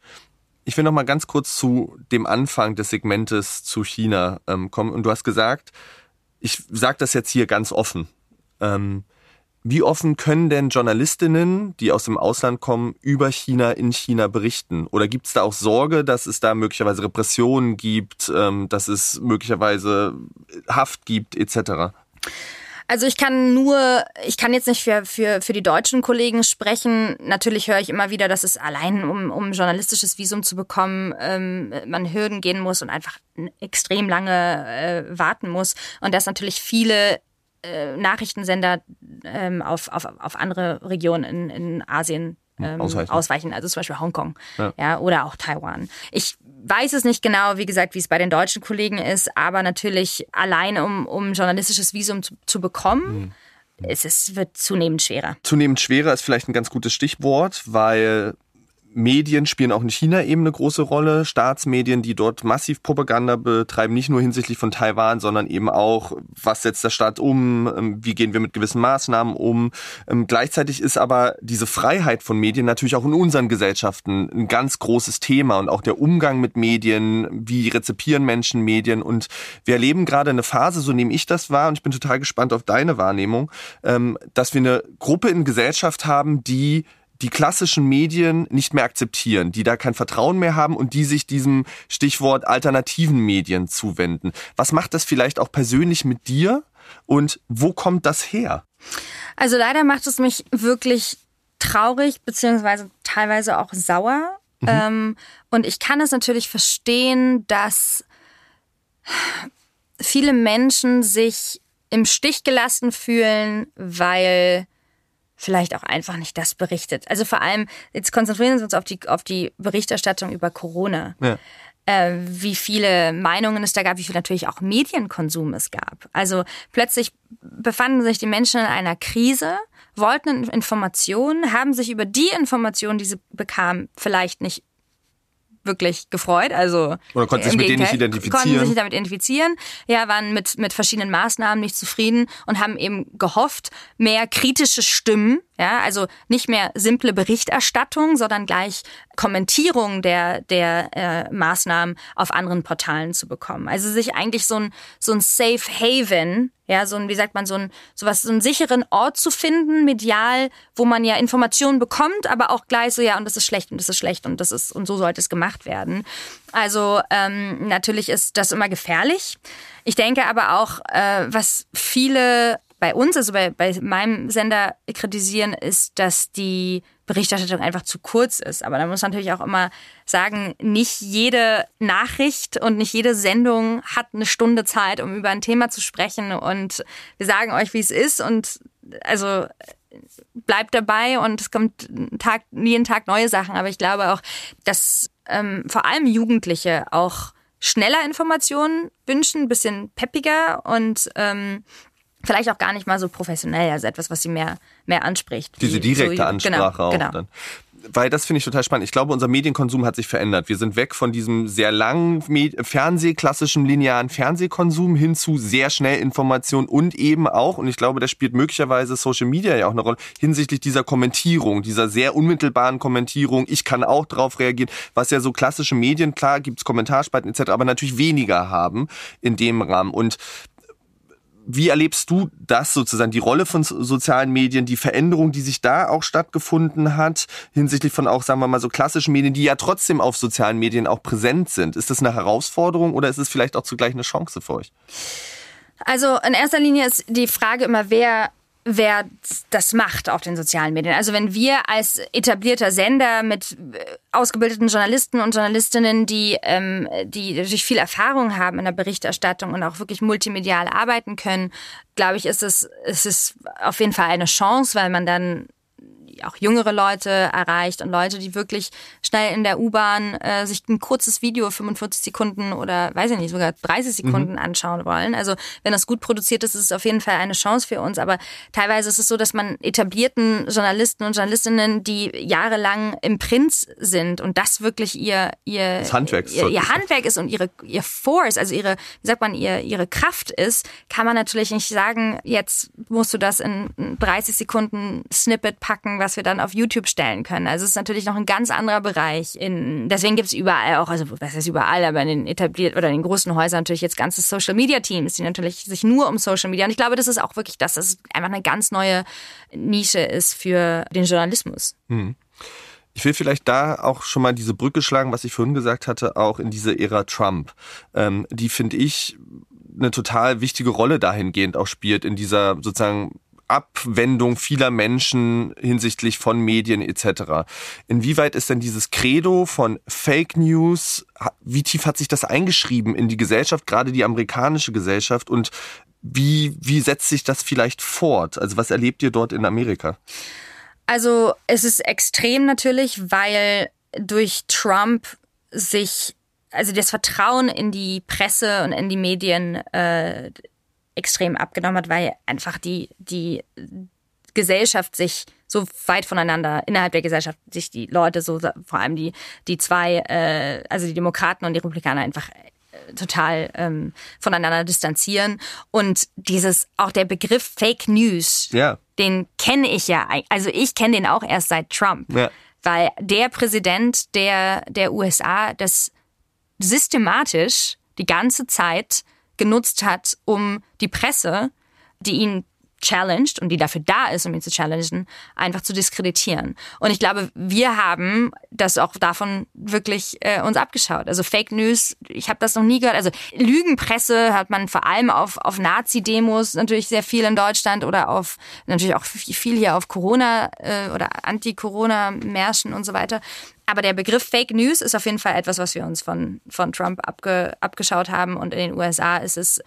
Ich will noch mal ganz kurz zu dem Anfang des Segmentes zu China ähm, kommen. Und du hast gesagt, ich sage das jetzt hier ganz offen. Ähm, wie offen können denn Journalistinnen, die aus dem Ausland kommen, über China in China berichten? Oder gibt es da auch Sorge, dass es da möglicherweise Repressionen gibt, ähm, dass es möglicherweise Haft gibt, etc.? Also ich kann nur, ich kann jetzt nicht für, für, für die deutschen Kollegen sprechen. Natürlich höre ich immer wieder, dass es allein, um, um journalistisches Visum zu bekommen, ähm, man Hürden gehen muss und einfach extrem lange äh, warten muss. Und dass natürlich viele äh, Nachrichtensender ähm, auf, auf, auf andere Regionen in, in Asien ähm, ausweichen. ausweichen. also zum Beispiel Hongkong ja. ja. oder auch Taiwan. Ich weiß es nicht genau, wie gesagt, wie es bei den deutschen Kollegen ist, aber natürlich allein um, um journalistisches Visum zu, zu bekommen. Mhm. Es ist, wird zunehmend schwerer. Zunehmend schwerer ist vielleicht ein ganz gutes Stichwort, weil Medien spielen auch in China eben eine große Rolle. Staatsmedien, die dort massiv Propaganda betreiben, nicht nur hinsichtlich von Taiwan, sondern eben auch, was setzt der Staat um, ähm, wie gehen wir mit gewissen Maßnahmen um. Ähm, gleichzeitig ist aber diese Freiheit von Medien natürlich auch in unseren Gesellschaften ein ganz großes Thema und auch der Umgang mit Medien, wie rezipieren Menschen Medien und wir erleben gerade eine Phase, so nehme ich das wahr und ich bin total gespannt auf deine Wahrnehmung, ähm, dass wir eine Gruppe in Gesellschaft haben, die die klassischen Medien nicht mehr akzeptieren, die da kein Vertrauen mehr haben und die sich diesem Stichwort alternativen Medien zuwenden. Was macht das vielleicht auch persönlich mit dir und wo kommt das her? Also leider macht es mich wirklich traurig beziehungsweise teilweise auch sauer. Mhm. Ähm, und ich kann es natürlich verstehen, dass viele Menschen sich im Stich gelassen fühlen, weil vielleicht auch einfach nicht das berichtet. Also vor allem, jetzt konzentrieren wir uns auf die, auf die Berichterstattung über Corona. Ja. Äh, wie viele Meinungen es da gab, wie viel natürlich auch Medienkonsum es gab. Also plötzlich befanden sich die Menschen in einer Krise, wollten Informationen, haben sich über die Informationen, die sie bekamen, vielleicht nicht wirklich gefreut. Also oder konnten sich mit denen nicht identifizieren. Konnten sich damit identifizieren. Ja, waren mit mit verschiedenen Maßnahmen nicht zufrieden und haben eben gehofft, mehr kritische Stimmen ja, also nicht mehr simple Berichterstattung, sondern gleich Kommentierung der, der äh, Maßnahmen auf anderen Portalen zu bekommen. Also sich eigentlich so ein, so ein Safe Haven, ja, so ein, wie sagt man, so ein, so was, so einen sicheren Ort zu finden, medial, wo man ja Informationen bekommt, aber auch gleich so, ja, und das ist schlecht und das ist schlecht und das ist, und so sollte es gemacht werden. Also ähm, natürlich ist das immer gefährlich. Ich denke aber auch, äh, was viele bei uns, also bei, bei meinem Sender kritisieren, ist, dass die Berichterstattung einfach zu kurz ist. Aber da muss man natürlich auch immer sagen, nicht jede Nachricht und nicht jede Sendung hat eine Stunde Zeit, um über ein Thema zu sprechen. Und wir sagen euch, wie es ist. Und also bleibt dabei und es kommt Tag, jeden Tag neue Sachen. Aber ich glaube auch, dass ähm, vor allem Jugendliche auch schneller Informationen wünschen, ein bisschen peppiger und ähm, vielleicht auch gar nicht mal so professionell, also etwas, was sie mehr, mehr anspricht. Diese direkte so, Ansprache genau, auch genau. dann weil das finde ich total spannend. Ich glaube, unser Medienkonsum hat sich verändert. Wir sind weg von diesem sehr langen Fernseh, klassischen linearen Fernsehkonsum hin zu sehr schnell Information und eben auch, und ich glaube, das spielt möglicherweise Social Media ja auch eine Rolle, hinsichtlich dieser Kommentierung, dieser sehr unmittelbaren Kommentierung. Ich kann auch drauf reagieren, was ja so klassische Medien, klar, gibt's Kommentarspalten etc., aber natürlich weniger haben in dem Rahmen. Und wie erlebst du das sozusagen, die Rolle von sozialen Medien, die Veränderung, die sich da auch stattgefunden hat, hinsichtlich von auch, sagen wir mal, so klassischen Medien, die ja trotzdem auf sozialen Medien auch präsent sind? Ist das eine Herausforderung oder ist es vielleicht auch zugleich eine Chance für euch? Also in erster Linie ist die Frage immer, wer wer das macht auf den sozialen Medien. Also wenn wir als etablierter Sender mit äh, ausgebildeten Journalisten und Journalistinnen, die, ähm, die natürlich viel Erfahrung haben in der Berichterstattung und auch wirklich multimedial arbeiten können, glaube ich, ist es, ist es auf jeden Fall eine Chance, weil man dann auch jüngere Leute erreicht und Leute, die wirklich schnell in der U-Bahn äh, sich ein kurzes Video, 45 Sekunden oder weiß ich nicht, sogar 30 Sekunden mhm. anschauen wollen. Also wenn das gut produziert ist, ist es auf jeden Fall eine Chance für uns. Aber teilweise ist es so, dass man etablierten Journalisten und Journalistinnen, die jahrelang im Print sind und das wirklich ihr ihr, ihr, ihr Handwerk ist und ihre ihr Force, also ihre, wie sagt man, ihr, ihre Kraft ist, kann man natürlich nicht sagen, jetzt musst du das in 30 Sekunden Snippet packen, was wir dann auf YouTube stellen können. Also es ist natürlich noch ein ganz anderer Bereich. In, deswegen gibt es überall auch, also was heißt überall, aber in den etabliert oder in den großen Häusern natürlich jetzt ganze Social Media Teams, die natürlich sich nur um Social Media. Und ich glaube, das ist auch wirklich das, dass es einfach eine ganz neue Nische ist für den Journalismus. Hm. Ich will vielleicht da auch schon mal diese Brücke schlagen, was ich vorhin gesagt hatte, auch in diese Ära Trump. Ähm, die finde ich eine total wichtige Rolle dahingehend auch spielt in dieser sozusagen Abwendung vieler Menschen hinsichtlich von Medien etc. Inwieweit ist denn dieses Credo von Fake News, wie tief hat sich das eingeschrieben in die Gesellschaft, gerade die amerikanische Gesellschaft und wie, wie setzt sich das vielleicht fort? Also was erlebt ihr dort in Amerika? Also es ist extrem natürlich, weil durch Trump sich, also das Vertrauen in die Presse und in die Medien äh, extrem abgenommen hat, weil einfach die, die Gesellschaft sich so weit voneinander, innerhalb der Gesellschaft sich die Leute so, vor allem die, die zwei, äh, also die Demokraten und die Republikaner einfach äh, total ähm, voneinander distanzieren. Und dieses, auch der Begriff Fake News, ja. den kenne ich ja, also ich kenne den auch erst seit Trump. Ja. Weil der Präsident der, der USA das systematisch die ganze Zeit genutzt hat, um die Presse, die ihn challenged und die dafür da ist, um ihn zu challengen, einfach zu diskreditieren. Und ich glaube, wir haben das auch davon wirklich äh, uns abgeschaut. Also Fake News, ich habe das noch nie gehört. Also Lügenpresse hat man vor allem auf, auf Nazi-Demos natürlich sehr viel in Deutschland oder auf natürlich auch viel hier auf Corona äh, oder Anti-Corona-Märschen und so weiter. Aber der Begriff Fake News ist auf jeden Fall etwas, was wir uns von, von Trump abge, abgeschaut haben. Und in den USA ist es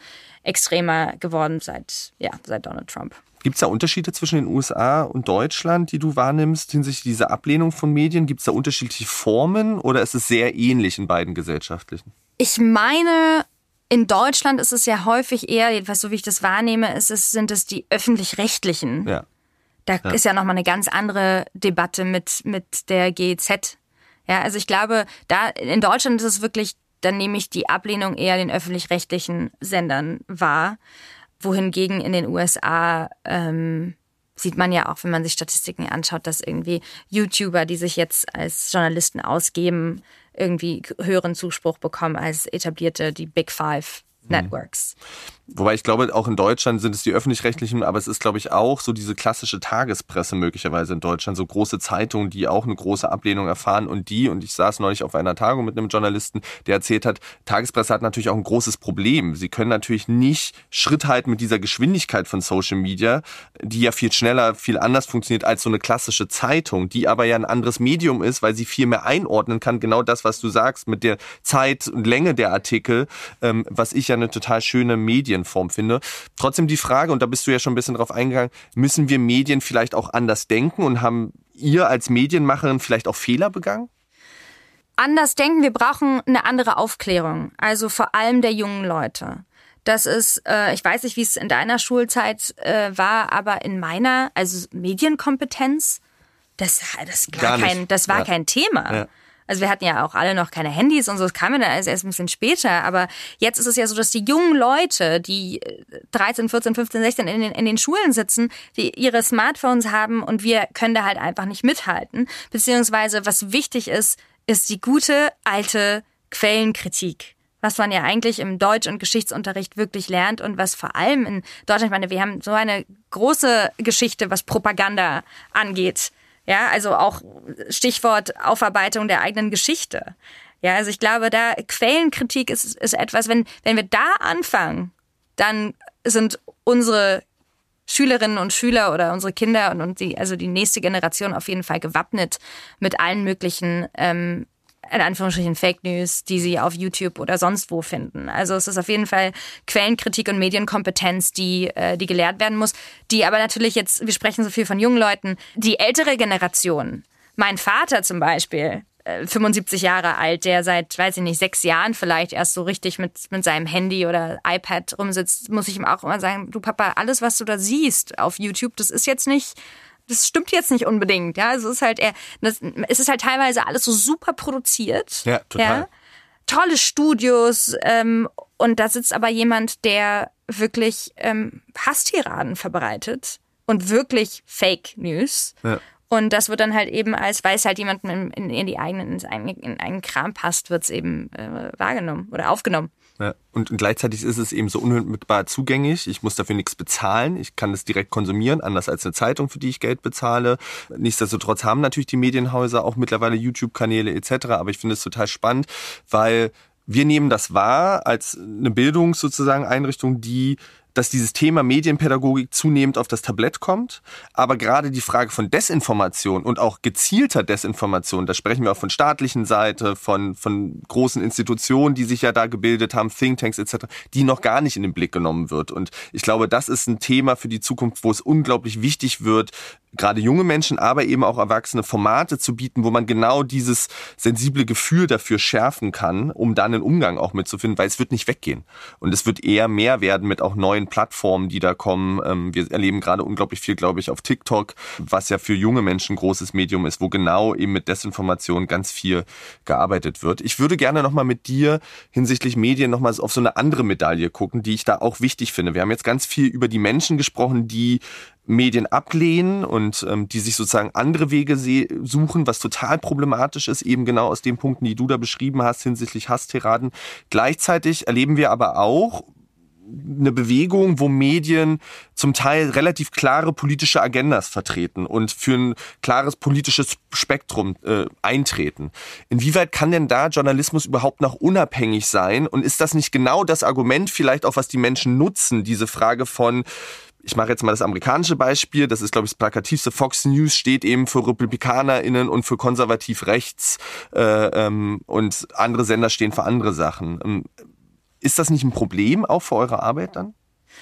extremer geworden seit, ja, seit Donald Trump. Gibt es da Unterschiede zwischen den USA und Deutschland, die du wahrnimmst hinsichtlich dieser Ablehnung von Medien? Gibt es da unterschiedliche Formen oder ist es sehr ähnlich in beiden gesellschaftlichen? Ich meine, in Deutschland ist es ja häufig eher, jedenfalls so wie ich das wahrnehme, ist es, sind es die öffentlich-rechtlichen. Ja. Da ja. ist ja nochmal eine ganz andere Debatte mit, mit der GEZ. Ja, also ich glaube, da in Deutschland ist es wirklich, dann nehme ich die Ablehnung eher den öffentlich-rechtlichen Sendern wahr. Wohingegen in den USA ähm, sieht man ja auch, wenn man sich Statistiken anschaut, dass irgendwie YouTuber, die sich jetzt als Journalisten ausgeben, irgendwie höheren Zuspruch bekommen als etablierte, die Big Five Networks. Wobei ich glaube, auch in Deutschland sind es die öffentlich-rechtlichen, aber es ist, glaube ich, auch so diese klassische Tagespresse möglicherweise in Deutschland, so große Zeitungen, die auch eine große Ablehnung erfahren. Und die, und ich saß neulich auf einer Tagung mit einem Journalisten, der erzählt hat, Tagespresse hat natürlich auch ein großes Problem. Sie können natürlich nicht Schritt halten mit dieser Geschwindigkeit von Social Media, die ja viel schneller, viel anders funktioniert als so eine klassische Zeitung, die aber ja ein anderes Medium ist, weil sie viel mehr einordnen kann, genau das, was du sagst, mit der Zeit und Länge der Artikel, ähm, was ich ja eine total schöne Medien Medienform finde. Trotzdem die Frage, und da bist du ja schon ein bisschen drauf eingegangen, müssen wir Medien vielleicht auch anders denken und haben ihr als Medienmacherin vielleicht auch Fehler begangen? anders denken, wir brauchen eine andere Aufklärung. Also vor allem der jungen Leute. Das ist, äh, ich weiß nicht, wie es in deiner Schulzeit äh, war, aber in meiner, also Medienkompetenz, das, das war, kein, das war ja. kein Thema. Ja. Also wir hatten ja auch alle noch keine Handys und so, das kam ja dann erst ein bisschen später. Aber jetzt ist es ja so, dass die jungen Leute, die 13, 14, 15, 16 in den, in den Schulen sitzen, die ihre Smartphones haben und wir können da halt einfach nicht mithalten. Beziehungsweise was wichtig ist, ist die gute alte Quellenkritik was man ja eigentlich im Deutsch- und Geschichtsunterricht wirklich lernt und was vor allem in Deutschland, ich meine, wir haben so eine große Geschichte, was Propaganda angeht. Ja, also auch Stichwort Aufarbeitung der eigenen Geschichte. Ja, also ich glaube, da Quellenkritik ist, ist etwas, wenn, wenn wir da anfangen, dann sind unsere Schülerinnen und Schüler oder unsere Kinder und, und die, also die nächste Generation auf jeden Fall gewappnet mit allen möglichen ähm, in Anführungsstrichen Fake News, die sie auf YouTube oder sonst wo finden. Also es ist auf jeden Fall Quellenkritik und Medienkompetenz, die, äh, die gelehrt werden muss, die aber natürlich jetzt, wir sprechen so viel von jungen Leuten, die ältere Generation, mein Vater zum Beispiel, 75 äh, Jahre alt, der seit, weiß ich nicht, sechs Jahren vielleicht erst so richtig mit, mit seinem Handy oder iPad rumsitzt, muss ich ihm auch immer sagen, du Papa, alles, was du da siehst auf YouTube, das ist jetzt nicht das stimmt jetzt nicht unbedingt. Ja, es ist halt, eher, das, es ist halt teilweise alles so super produziert. Ja, total. Ja? Tolle Studios ähm, und da sitzt aber jemand, der wirklich ähm, Hasstiraden verbreitet und wirklich Fake News. Ja. Und das wird dann halt eben als, weil es halt jemandem in, in, die eigenen, in, einen, in einen Kram passt, wird es eben äh, wahrgenommen oder aufgenommen. Ja, und gleichzeitig ist es eben so unmittelbar zugänglich. Ich muss dafür nichts bezahlen. Ich kann es direkt konsumieren, anders als eine Zeitung, für die ich Geld bezahle. Nichtsdestotrotz haben natürlich die Medienhäuser auch mittlerweile YouTube-Kanäle etc. Aber ich finde es total spannend, weil wir nehmen das wahr als eine Bildungs sozusagen Einrichtung, die dass dieses Thema Medienpädagogik zunehmend auf das Tablett kommt. Aber gerade die Frage von Desinformation und auch gezielter Desinformation, da sprechen wir auch von staatlichen Seite, von, von großen Institutionen, die sich ja da gebildet haben, Thinktanks etc., die noch gar nicht in den Blick genommen wird. Und ich glaube, das ist ein Thema für die Zukunft, wo es unglaublich wichtig wird, gerade junge Menschen, aber eben auch Erwachsene Formate zu bieten, wo man genau dieses sensible Gefühl dafür schärfen kann, um dann einen Umgang auch mitzufinden, weil es wird nicht weggehen. Und es wird eher mehr werden mit auch neuen Plattformen, die da kommen. Ähm, wir erleben gerade unglaublich viel, glaube ich, auf TikTok, was ja für junge Menschen ein großes Medium ist, wo genau eben mit Desinformation ganz viel gearbeitet wird. Ich würde gerne nochmal mit dir hinsichtlich Medien nochmal auf so eine andere Medaille gucken, die ich da auch wichtig finde. Wir haben jetzt ganz viel über die Menschen gesprochen, die Medien ablehnen und ähm, die sich sozusagen andere Wege suchen, was total problematisch ist, eben genau aus den Punkten, die du da beschrieben hast hinsichtlich Hasstiraden. Gleichzeitig erleben wir aber auch, eine Bewegung, wo Medien zum Teil relativ klare politische Agendas vertreten und für ein klares politisches Spektrum äh, eintreten. Inwieweit kann denn da Journalismus überhaupt noch unabhängig sein? Und ist das nicht genau das Argument vielleicht auch, was die Menschen nutzen, diese Frage von ich mache jetzt mal das amerikanische Beispiel, das ist, glaube ich, das plakativste. Fox News steht eben für RepublikanerInnen und für konservativ rechts äh, ähm, und andere Sender stehen für andere Sachen. Ist das nicht ein Problem auch für eure Arbeit dann?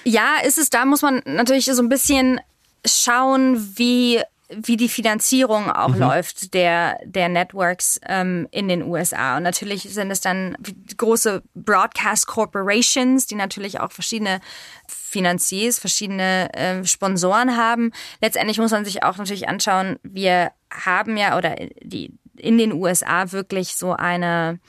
Ja, ist es. Da muss man natürlich so ein bisschen schauen, wie wie die Finanzierung auch mhm. läuft der, der Networks ähm, in den USA. Und natürlich sind es dann große Broadcast Corporations, die natürlich auch verschiedene Finanziers, verschiedene äh, Sponsoren haben. Letztendlich muss man sich auch natürlich anschauen, wir haben ja oder die in den USA wirklich so eine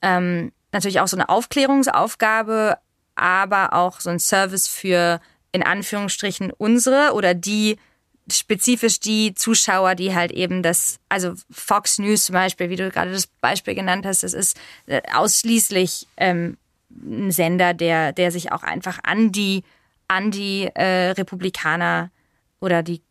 ähm, natürlich auch so eine Aufklärungsaufgabe, aber auch so ein Service für in Anführungsstrichen unsere oder die spezifisch die Zuschauer, die halt eben das, also Fox News zum Beispiel, wie du gerade das Beispiel genannt hast, das ist äh, ausschließlich ähm, ein Sender, der, der sich auch einfach an die, an die äh, Republikaner oder die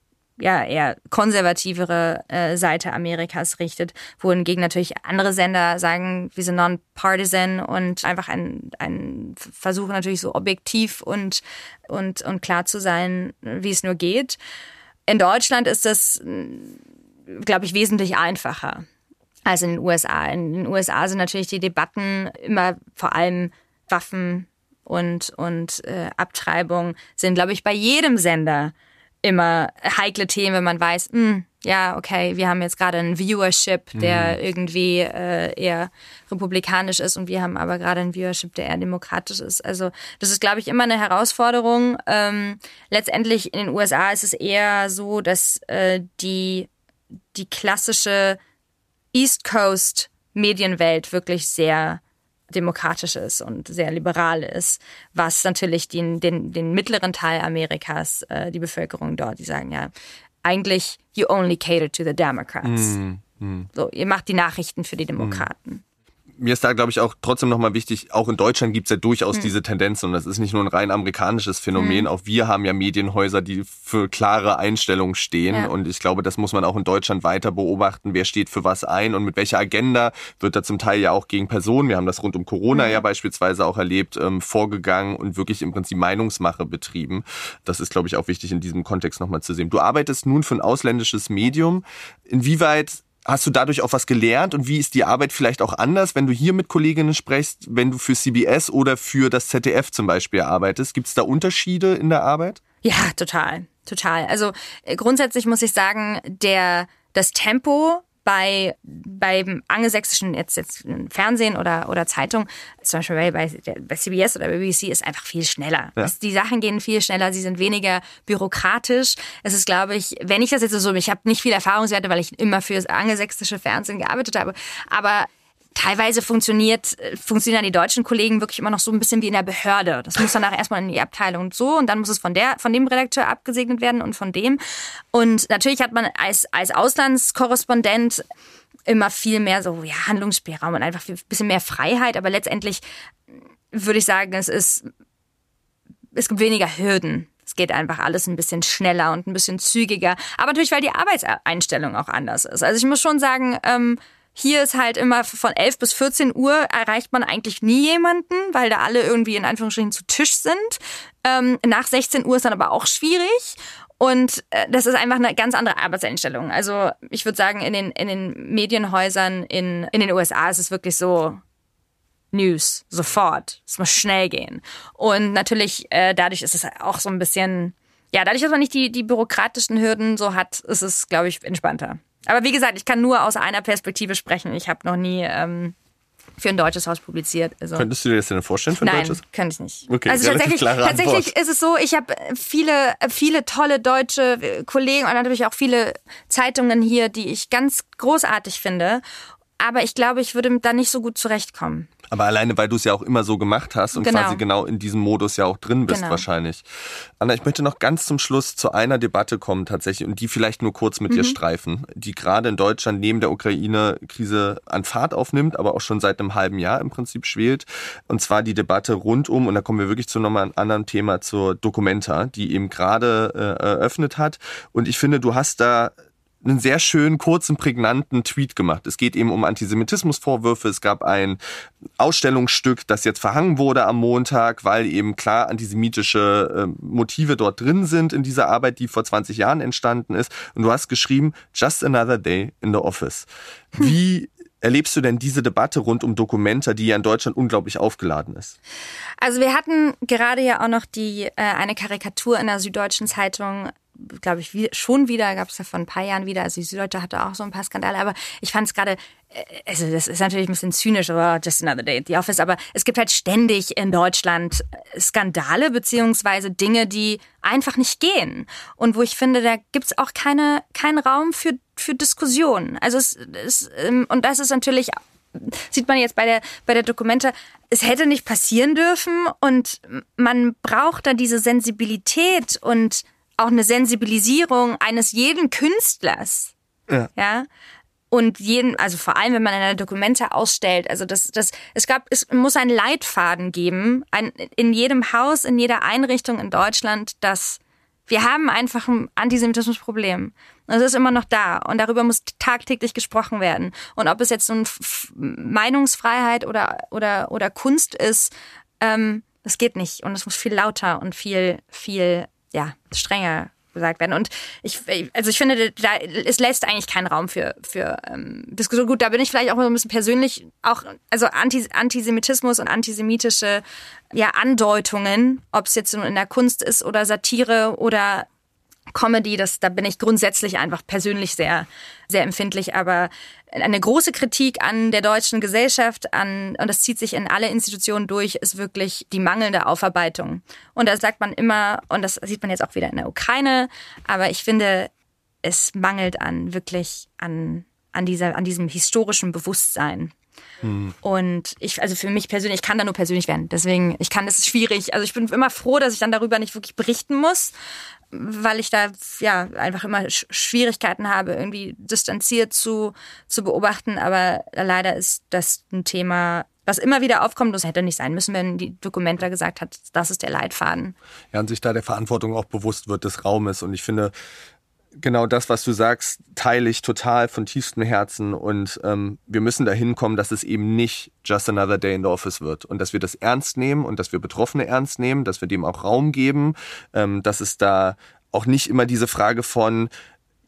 ja eher konservativere äh, Seite Amerikas richtet, wohingegen natürlich andere Sender sagen, wir sind non-partisan und einfach ein, ein Versuch natürlich so objektiv und, und, und klar zu sein, wie es nur geht. In Deutschland ist das, glaube ich, wesentlich einfacher als in den USA. In den USA sind natürlich die Debatten immer vor allem Waffen und, und äh, Abtreibung sind, glaube ich, bei jedem Sender immer heikle Themen, wenn man weiß, mh, hm, ja, okay, wir haben jetzt gerade einen Viewership, der mhm. irgendwie äh, eher republikanisch ist und wir haben aber gerade einen Viewership, der eher demokratisch ist. Also das ist, glaube ich, immer eine Herausforderung. Ähm, letztendlich in den USA ist es eher so, dass äh, die, die klassische East Coast Medienwelt wirklich sehr demokratisch ist und sehr liberal ist, was natürlich den, den, den mittleren Teil Amerikas, äh, die Bevölkerung dort, die sagen ja, eigentlich you only cater to the Democrats. Mm, mm. So, ihr macht die Nachrichten für die Demokraten. Mir ist da, glaube ich, auch trotzdem nochmal wichtig, auch in Deutschland gibt es ja durchaus mhm. diese Tendenzen und das ist nicht nur ein rein amerikanisches Phänomen. Mhm. Auch wir haben ja Medienhäuser, die für klare Einstellungen stehen ja. und ich glaube, das muss man auch in Deutschland weiter beobachten. Wer steht für was ein und mit welcher Agenda wird da zum Teil ja auch gegen Personen, wir haben das rund um Corona mhm. ja beispielsweise auch erlebt, ähm, vorgegangen und wirklich im Prinzip Meinungsmache betrieben. Das ist, glaube ich, auch wichtig in diesem Kontext nochmal zu sehen. Du arbeitest nun für ein ausländisches Medium. Inwieweit Hast du dadurch auch was gelernt und wie ist die Arbeit vielleicht auch anders, wenn du hier mit Kolleginnen sprichst, wenn du für CBS oder für das ZDF zum Beispiel arbeitest? Gibt es da Unterschiede in der Arbeit? Ja, total, total. Also äh, grundsätzlich muss ich sagen, der das Tempo bei beim angelsächsischen jetzt, jetzt Fernsehen oder oder Zeitung, zum Beispiel bei, bei CBS oder bei BBC ist einfach viel schneller. Ja. Die Sachen gehen viel schneller, sie sind weniger bürokratisch. Es ist, glaube ich, wenn ich das jetzt so, ich habe nicht viel Erfahrungswerte, weil ich immer für das angelsächsische Fernsehen gearbeitet habe, aber teilweise funktioniert, funktionieren die deutschen Kollegen wirklich immer noch so ein bisschen wie in der Behörde. Das muss danach erstmal in die Abteilung und so und dann muss es von der, von dem Redakteur abgesegnet werden und von dem. Und natürlich hat man als, als Auslandskorrespondent immer viel mehr so, ja, Handlungsspielraum und einfach ein bisschen mehr Freiheit, aber letztendlich würde ich sagen, es ist, es gibt weniger Hürden. Es geht einfach alles ein bisschen schneller und ein bisschen zügiger. Aber natürlich, weil die Arbeitseinstellung auch anders ist. Also ich muss schon sagen, ähm, hier ist halt immer von 11 bis 14 Uhr erreicht man eigentlich nie jemanden, weil da alle irgendwie in Anführungsstrichen zu Tisch sind. Ähm, nach 16 Uhr ist dann aber auch schwierig. Und äh, das ist einfach eine ganz andere Arbeitseinstellung. Also ich würde sagen, in den, in den Medienhäusern in, in den USA ist es wirklich so, News, sofort. Es muss schnell gehen. Und natürlich, äh, dadurch ist es auch so ein bisschen, ja, dadurch, dass man nicht die, die bürokratischen Hürden so hat, ist es, glaube ich, entspannter. Aber wie gesagt, ich kann nur aus einer Perspektive sprechen. Ich habe noch nie ähm, für ein deutsches Haus publiziert. Also Könntest du dir das denn vorstellen für ein Nein, deutsches? könnte ich nicht. Okay, also tatsächlich, tatsächlich ist es so, ich habe viele, viele tolle deutsche äh, Kollegen und natürlich auch viele Zeitungen hier, die ich ganz großartig finde. Aber ich glaube, ich würde da nicht so gut zurechtkommen. Aber alleine, weil du es ja auch immer so gemacht hast und genau. quasi genau in diesem Modus ja auch drin bist genau. wahrscheinlich. Anna, ich möchte noch ganz zum Schluss zu einer Debatte kommen tatsächlich und die vielleicht nur kurz mit mhm. dir streifen, die gerade in Deutschland neben der Ukraine-Krise an Fahrt aufnimmt, aber auch schon seit einem halben Jahr im Prinzip schwelt. Und zwar die Debatte rund um, und da kommen wir wirklich zu nochmal einem anderen Thema, zur Documenta, die eben gerade äh, eröffnet hat. Und ich finde, du hast da einen sehr schönen, kurzen, prägnanten Tweet gemacht. Es geht eben um Antisemitismusvorwürfe. Es gab ein Ausstellungsstück, das jetzt verhangen wurde am Montag, weil eben klar antisemitische äh, Motive dort drin sind in dieser Arbeit, die vor 20 Jahren entstanden ist. Und du hast geschrieben, just another day in the office. Wie erlebst du denn diese Debatte rund um Dokumenta, die ja in Deutschland unglaublich aufgeladen ist? Also wir hatten gerade ja auch noch die äh, eine Karikatur in der Süddeutschen Zeitung glaube ich, wie, schon wieder, gab es ja vor ein paar Jahren wieder. Also die Süddeutsche hatte auch so ein paar Skandale, aber ich fand es gerade, äh, also das ist natürlich ein bisschen zynisch, aber just another day at the office, aber es gibt halt ständig in Deutschland Skandale beziehungsweise Dinge, die einfach nicht gehen. Und wo ich finde, da gibt's auch keine, keinen Raum für, für Diskussion. Also es, es, ähm, und das ist natürlich sieht man jetzt bei der, bei der Dokumente, es hätte nicht passieren dürfen und man braucht da diese Sensibilität und auch eine Sensibilisierung eines jeden Künstlers. Ja. ja? Und jeden, also vor allem, wenn man eine Dokumente ausstellt, also das, das, es gab, es muss einen Leitfaden geben, ein, in jedem Haus, in jeder Einrichtung in Deutschland, dass wir haben einfach ein Antisemitismusproblem. Und es ist immer noch da. Und darüber muss tagtäglich gesprochen werden. Und ob es jetzt so eine Meinungsfreiheit oder, oder, oder Kunst ist, ähm, das geht nicht. Und es muss viel lauter und viel, viel ja, strenger gesagt werden. Und ich, also ich finde, da, es lässt eigentlich keinen Raum für, für ähm, Diskussion. Gut, da bin ich vielleicht auch ein bisschen persönlich auch, also Anti, Antisemitismus und antisemitische ja, Andeutungen, ob es jetzt in der Kunst ist oder Satire oder Comedy, das, da bin ich grundsätzlich einfach persönlich sehr, sehr empfindlich, aber eine große Kritik an der deutschen Gesellschaft, an, und das zieht sich in alle Institutionen durch, ist wirklich die mangelnde Aufarbeitung. Und da sagt man immer, und das sieht man jetzt auch wieder in der Ukraine, aber ich finde, es mangelt an wirklich an, an dieser, an diesem historischen Bewusstsein. Hm. Und ich, also für mich persönlich, ich kann da nur persönlich werden. Deswegen, ich kann, das ist schwierig. Also ich bin immer froh, dass ich dann darüber nicht wirklich berichten muss weil ich da ja einfach immer Schwierigkeiten habe, irgendwie distanziert zu, zu beobachten. Aber leider ist das ein Thema, was immer wieder aufkommt. Das hätte nicht sein müssen, wenn die Dokumenta gesagt hat, das ist der Leitfaden. Ja, und sich da der Verantwortung auch bewusst wird des Raumes. Und ich finde, genau das, was du sagst, teile ich total von tiefstem Herzen und ähm, wir müssen dahin kommen, dass es eben nicht just another day in the office wird und dass wir das ernst nehmen und dass wir Betroffene ernst nehmen, dass wir dem auch Raum geben, ähm, dass es da auch nicht immer diese Frage von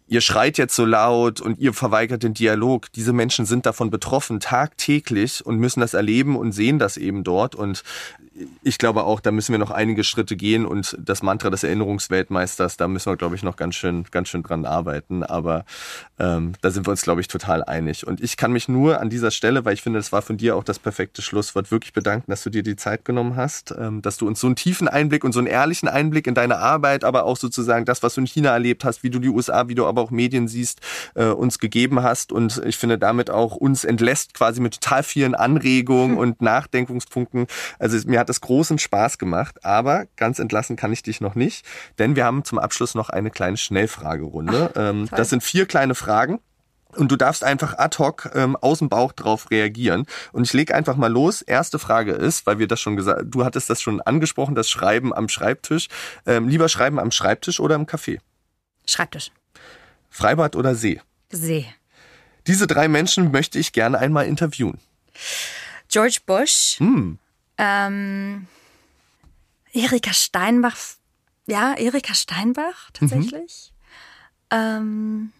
ihr schreit jetzt so laut und ihr verweigert den Dialog. Diese Menschen sind davon betroffen tagtäglich und müssen das erleben und sehen das eben dort. Und ich glaube auch, da müssen wir noch einige Schritte gehen und das Mantra des Erinnerungsweltmeisters, da müssen wir, glaube ich, noch ganz schön, ganz schön dran arbeiten. Aber ähm, da sind wir uns, glaube ich, total einig. Und ich kann mich nur an dieser Stelle, weil ich finde, das war von dir auch das perfekte Schlusswort, wirklich bedanken, dass du dir die Zeit genommen hast, ähm, dass du uns so einen tiefen Einblick und so einen ehrlichen Einblick in deine Arbeit, aber auch sozusagen das, was du in China erlebt hast, wie du die USA, wie du aber auch Medien siehst, äh, uns gegeben hast. Und ich finde damit auch uns entlässt quasi mit total vielen Anregungen und Nachdenkungspunkten. Also mir hat es großen Spaß gemacht, aber ganz entlassen kann ich dich noch nicht, denn wir haben zum Abschluss noch eine kleine Schnellfragerunde. Ach, ähm, das sind vier kleine Fragen. Und du darfst einfach ad hoc ähm, aus dem Bauch drauf reagieren. Und ich lege einfach mal los. Erste Frage ist, weil wir das schon gesagt, du hattest das schon angesprochen, das Schreiben am Schreibtisch. Ähm, lieber Schreiben am Schreibtisch oder im Café? Schreibtisch. Freibad oder See? See. Diese drei Menschen möchte ich gerne einmal interviewen. George Bush, hm. Ähm, Erika Steinbach, ja, Erika Steinbach tatsächlich. Mhm. Ähm,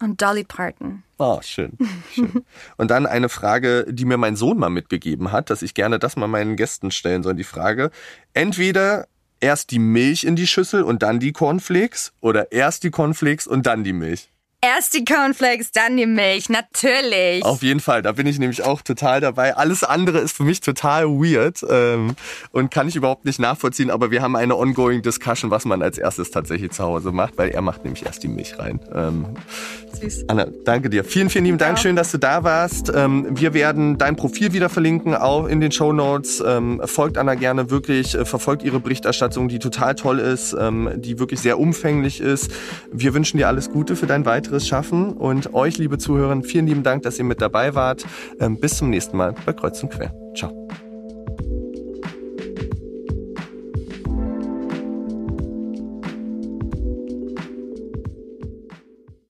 und Dolly Parton. Oh, schön. schön. Und dann eine Frage, die mir mein Sohn mal mitgegeben hat, dass ich gerne das mal meinen Gästen stellen soll. Die Frage, entweder erst die Milch in die Schüssel und dann die Cornflakes oder erst die Cornflakes und dann die Milch? Erst die Cornflakes, dann die Milch, natürlich. Auf jeden Fall, da bin ich nämlich auch total dabei. Alles andere ist für mich total weird ähm, und kann ich überhaupt nicht nachvollziehen, aber wir haben eine ongoing Discussion, was man als erstes tatsächlich zu Hause macht, weil er macht nämlich erst die Milch rein. Ähm, Süß. Anna, danke dir. Vielen, vielen lieben Dank. Schön, dass du da warst. Ähm, wir werden dein Profil wieder verlinken, auch in den Show Notes. Ähm, folgt Anna gerne wirklich, äh, verfolgt ihre Berichterstattung, die total toll ist, ähm, die wirklich sehr umfänglich ist. Wir wünschen dir alles Gute für dein weiteres weiteres schaffen. Und euch, liebe Zuhörer, vielen lieben Dank, dass ihr mit dabei wart. Ähm, bis zum nächsten Mal bei Kreuz und Quer. Ciao.